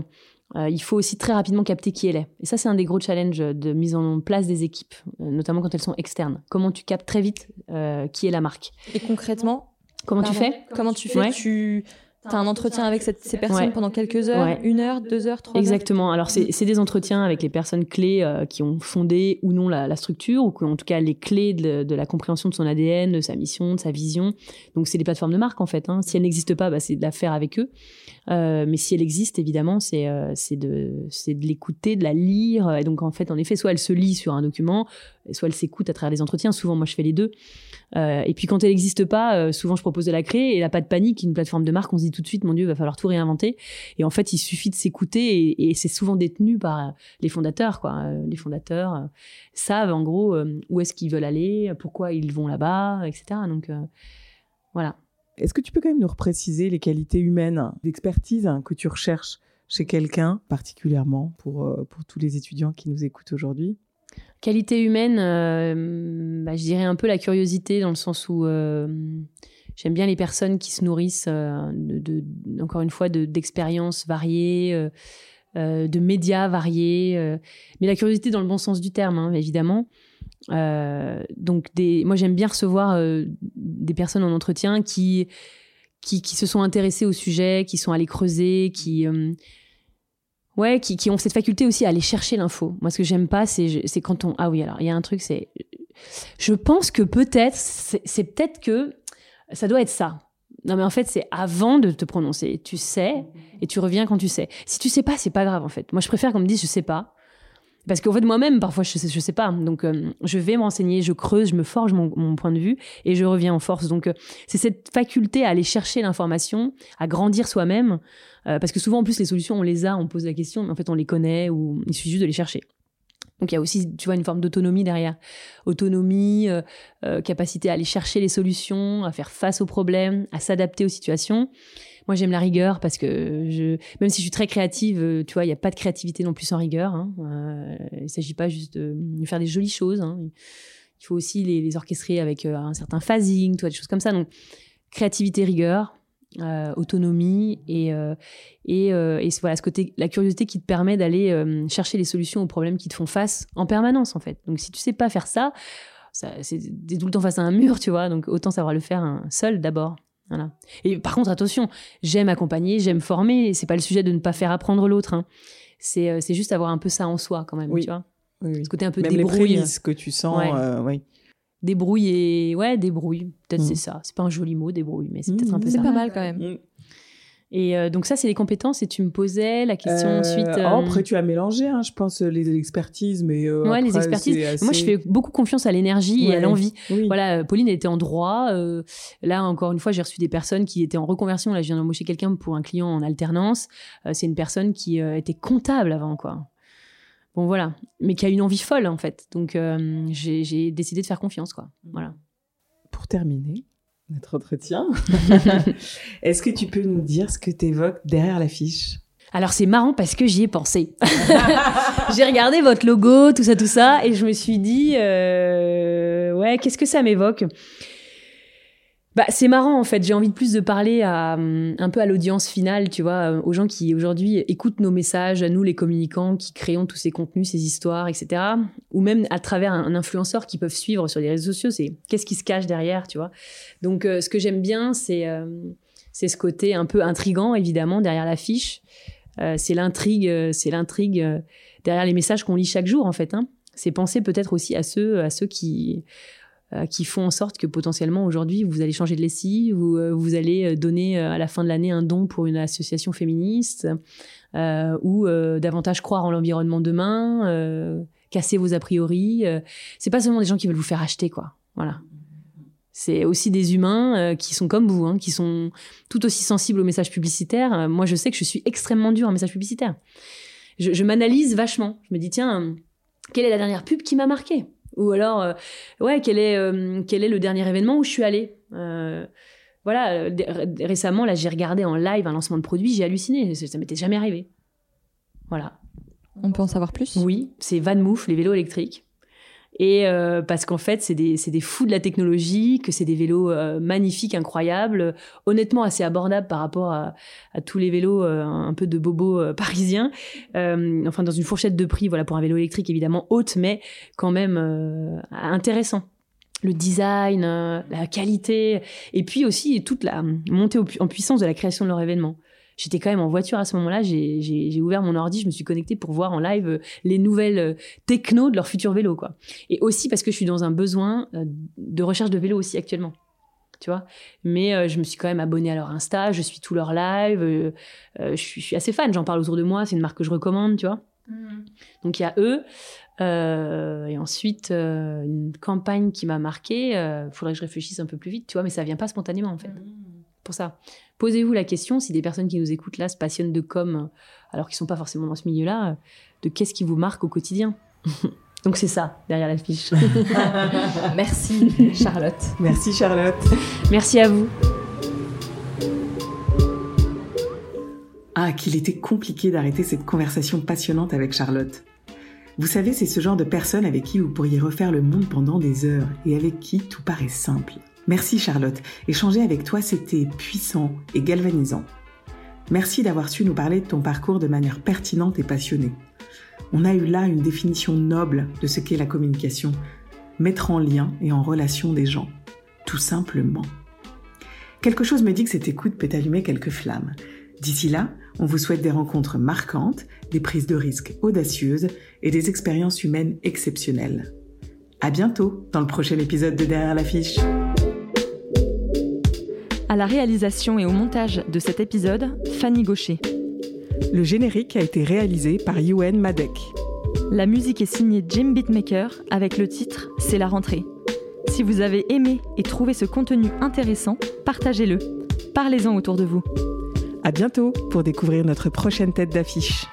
euh, il faut aussi très rapidement capter qui elle est. Et ça, c'est un des gros challenges de mise en place des équipes, euh, notamment quand elles sont externes. Comment tu captes très vite euh, qui est la marque? Et concrètement, Comment tu fais? Comment tu fais? Ouais. Tu as un entretien avec cette- ces personnes Ouais. pendant quelques heures, Ouais. une heure, deux heures, trois heures Exactement. Alors, c'est des entretiens avec les personnes clés euh, qui ont fondé ou non la, la structure, ou qui ont en tout cas les clés de, de la compréhension de son ADN, de sa mission, de sa vision. Donc, c'est des plateformes de marque, en fait. hein. Si elles n'existent pas, bah, c'est de la faire avec eux. Euh, mais si elle existe, évidemment, c'est euh, de, c'est de l'écouter, de la lire. Et donc, en fait, en effet, soit elle se lit sur un document, soit elle s'écoute à travers les entretiens. Souvent, moi, je fais les deux. Euh, et puis, quand elle n'existe pas, euh, souvent, je propose de la créer. Et là, pas de panique, une plateforme de marque, on se dit tout de suite, mon Dieu, il va falloir tout réinventer. Et en fait, il suffit de s'écouter. Et, c'est souvent détenu par les fondateurs, quoi. Euh, Les fondateurs euh, savent, en gros, euh, où est-ce qu'ils veulent aller, pourquoi ils vont là-bas, etc. Donc, euh, voilà. Est-ce que tu peux quand même nous repréciser les qualités humaines, d'expertise hein, que tu recherches chez quelqu'un, particulièrement pour, euh, pour tous les étudiants qui nous écoutent aujourd'hui? Qualité humaine, euh, bah, je dirais un peu la curiosité dans le sens où euh, j'aime bien les personnes qui se nourrissent, euh, de, encore une fois, de- d'expériences variées, de médias variés, mais la curiosité dans le bon sens du terme, hein, évidemment. Donc, moi, j'aime bien recevoir des personnes en entretien qui, qui, se sont intéressées au sujet, qui sont allées creuser, qui, Ouais, qui, qui ont cette faculté aussi à aller chercher l'info. Moi, ce que j'aime pas, c'est quand on. Ah oui, alors, il y a un truc, c'est. Je pense que peut-être, c'est peut-être que ça doit être ça. Non, mais en fait, c'est avant de te prononcer. Tu sais, et tu reviens quand tu sais. Si tu sais pas, c'est pas grave, en fait. Moi, je préfère qu'on me dise je sais pas. Parce qu'en fait, moi-même, parfois, je je sais pas. Donc, euh, je vais me renseigner, je creuse, je me forge mon, point de vue et je reviens en force. Donc, euh, c'est cette faculté à aller chercher l'information, à grandir soi-même. euh, parce que souvent, en plus, les solutions, on les a, on pose la question, mais en fait, on les connaît ou il suffit juste de les chercher. Donc il y a aussi, tu vois, une forme d'autonomie derrière. Autonomie, euh, capacité à aller chercher les solutions, à faire face aux problèmes, à s'adapter aux situations. Moi, j'aime la rigueur parce que même si je suis très créative, euh, tu vois, il n'y a pas de créativité non plus sans rigueur. Hein. Euh, il ne s'agit pas juste de faire des jolies choses. Hein. Il faut aussi les, orchestrer avec euh, un certain phasing, tu vois, des choses comme ça. Donc, créativité, rigueur, autonomie et et, voilà ce côté la curiosité qui te permet d'aller chercher les solutions aux problèmes qui te font face en permanence en fait donc si tu sais pas faire ça ça c'est tout le temps face à un mur tu vois donc autant savoir le faire hein, seul d'abord voilà et par contre attention j'aime accompagner j'aime former et c'est pas le sujet de ne pas faire apprendre l'autre hein. c'est euh, c'est juste avoir un peu ça en soi quand même Oui. tu vois Oui, oui. ce côté un peu Même les débrouille prémices que tu sens, Ouais. euh, oui. débrouille et ouais débrouille peut-être Mm. c'est ça c'est pas un joli mot débrouille mais c'est Mm, peut-être un peu C'est ça pas mal quand même. Mm. Et euh, donc ça, c'est les compétences. Et tu me posais la question Euh, ensuite. oh, euh, après, tu as mélangé, hein, je pense, les l'expertise, mais. euh, ouais, les expertises. assez- Moi, je fais beaucoup confiance à l'énergie et à l'envie. Oui. Voilà, euh, Pauline était en droit. euh, là, encore une fois, j'ai reçu des personnes qui étaient en reconversion. Là, je viens d'embaucher quelqu'un pour un client en alternance. Euh, c'est une personne qui euh, était comptable avant, quoi. Bon, voilà. Mais qui a une envie folle, en fait. Donc, euh, j'ai j'ai décidé de faire confiance, quoi. Voilà. Pour terminer notre entretien, est-ce que tu peux nous dire ce que tu évoques derrière l'affiche? Alors c'est marrant parce que j'y ai pensé. J'ai regardé votre logo, tout ça, tout ça, et je me suis dit, euh, ouais, qu'est-ce que ça m'évoque? Bah, c'est marrant en fait. J'ai envie de plus de parler à un peu à l'audience finale, tu vois, euh, aux gens qui aujourd'hui écoutent nos messages, à nous les communicants qui créons tous ces contenus, ces histoires, etc. Ou même à travers un, influenceur qui peuvent suivre sur les réseaux sociaux. C'est qu'est-ce qui se cache derrière, tu vois. Donc, euh, ce que j'aime bien, c'est euh, c'est ce côté un peu intrigant évidemment derrière l'affiche. C'est l'intrigue, c'est l'intrigue derrière les messages qu'on lit chaque jour en fait. Hein. C'est penser peut-être aussi à ceux, à ceux qui qui font en sorte que potentiellement aujourd'hui vous allez changer de lessive ou euh, vous allez euh, donner euh, à la fin de l'année un don pour une association féministe euh, ou euh, davantage croire en l'environnement demain, euh, casser vos a priori. euh. c'est pas seulement des gens qui veulent vous faire acheter quoi. Voilà. C'est aussi des humains euh, qui sont comme vous, hein, qui sont tout aussi sensibles aux messages publicitaires. Euh, moi, je sais que je suis extrêmement dure en message publicitaire. Je, m'analyse vachement. Je me dis, tiens, euh, quelle est la dernière pub qui m'a marqué Ou alors, euh, ouais, quel est, euh, quel est le dernier événement où je suis allée? Euh, Voilà, récemment, là, j'ai regardé en live un lancement de produit, j'ai halluciné. Ça, ça m'était jamais arrivé. Voilà. On peut en savoir plus? Oui, c'est Van Moof, les vélos électriques. Et euh, parce qu'en fait, c'est des, des fous de la technologie, que c'est des vélos euh, magnifiques, incroyables, honnêtement assez abordables par rapport à, à tous les vélos euh, un peu de bobos euh, parisiens. Euh, enfin, dans une fourchette de prix, voilà, pour un vélo électrique évidemment haute, mais quand même euh, intéressant. Le design, la qualité, et puis aussi toute la montée en puissance de la création de leur événement. J'étais quand même en voiture à ce moment-là, j'ai ouvert mon ordi, je me suis connectée pour voir en live euh, les nouvelles euh, techno de leur futur vélo, quoi. Et aussi parce que je suis dans un besoin euh, de recherche de vélo aussi actuellement. Tu vois Mais euh, je me suis quand même abonnée à leur Insta, je suis tous leurs lives, euh, euh, je, suis, je suis assez fan, j'en parle autour de moi, c'est une marque que je recommande, tu vois Donc il y a eux. et ensuite, une campagne qui m'a marquée, il faudrait que je réfléchisse un peu plus vite, tu vois, mais ça vient pas spontanément en fait. Pour ça. Posez-vous la question, si des personnes qui nous écoutent là se passionnent de com, alors qu'ils sont pas forcément dans ce milieu-là, de qu'est-ce qui vous marque au quotidien Donc c'est ça, derrière l'affiche. Merci Charlotte. Merci Charlotte. Merci à vous. Ah, qu'il était compliqué d'arrêter cette conversation passionnante avec Charlotte. Vous savez, c'est ce genre de personne avec qui vous pourriez refaire le monde pendant des heures et avec qui tout paraît simple. Merci Charlotte. Échanger avec toi, c'était puissant et galvanisant. Merci d'avoir su nous parler de ton parcours de manière pertinente et passionnée. On a eu là une définition noble de ce qu'est la communication. Mettre en lien et en relation des gens. Tout simplement. Quelque chose me dit que cette écoute peut allumer quelques flammes. D'ici là, on vous souhaite des rencontres marquantes, des prises de risques audacieuses et des expériences humaines exceptionnelles. À bientôt dans le prochain épisode de Derrière l'affiche. À la réalisation et au montage de cet épisode, Fanny Gaucher. Le générique a été réalisé par Yuen Madek. La musique est signée Jim Beatmaker avec le titre C'est la rentrée. Si vous avez aimé et trouvé ce contenu intéressant, partagez-le. Parlez-en autour de vous. À bientôt pour découvrir notre prochaine tête d'affiche.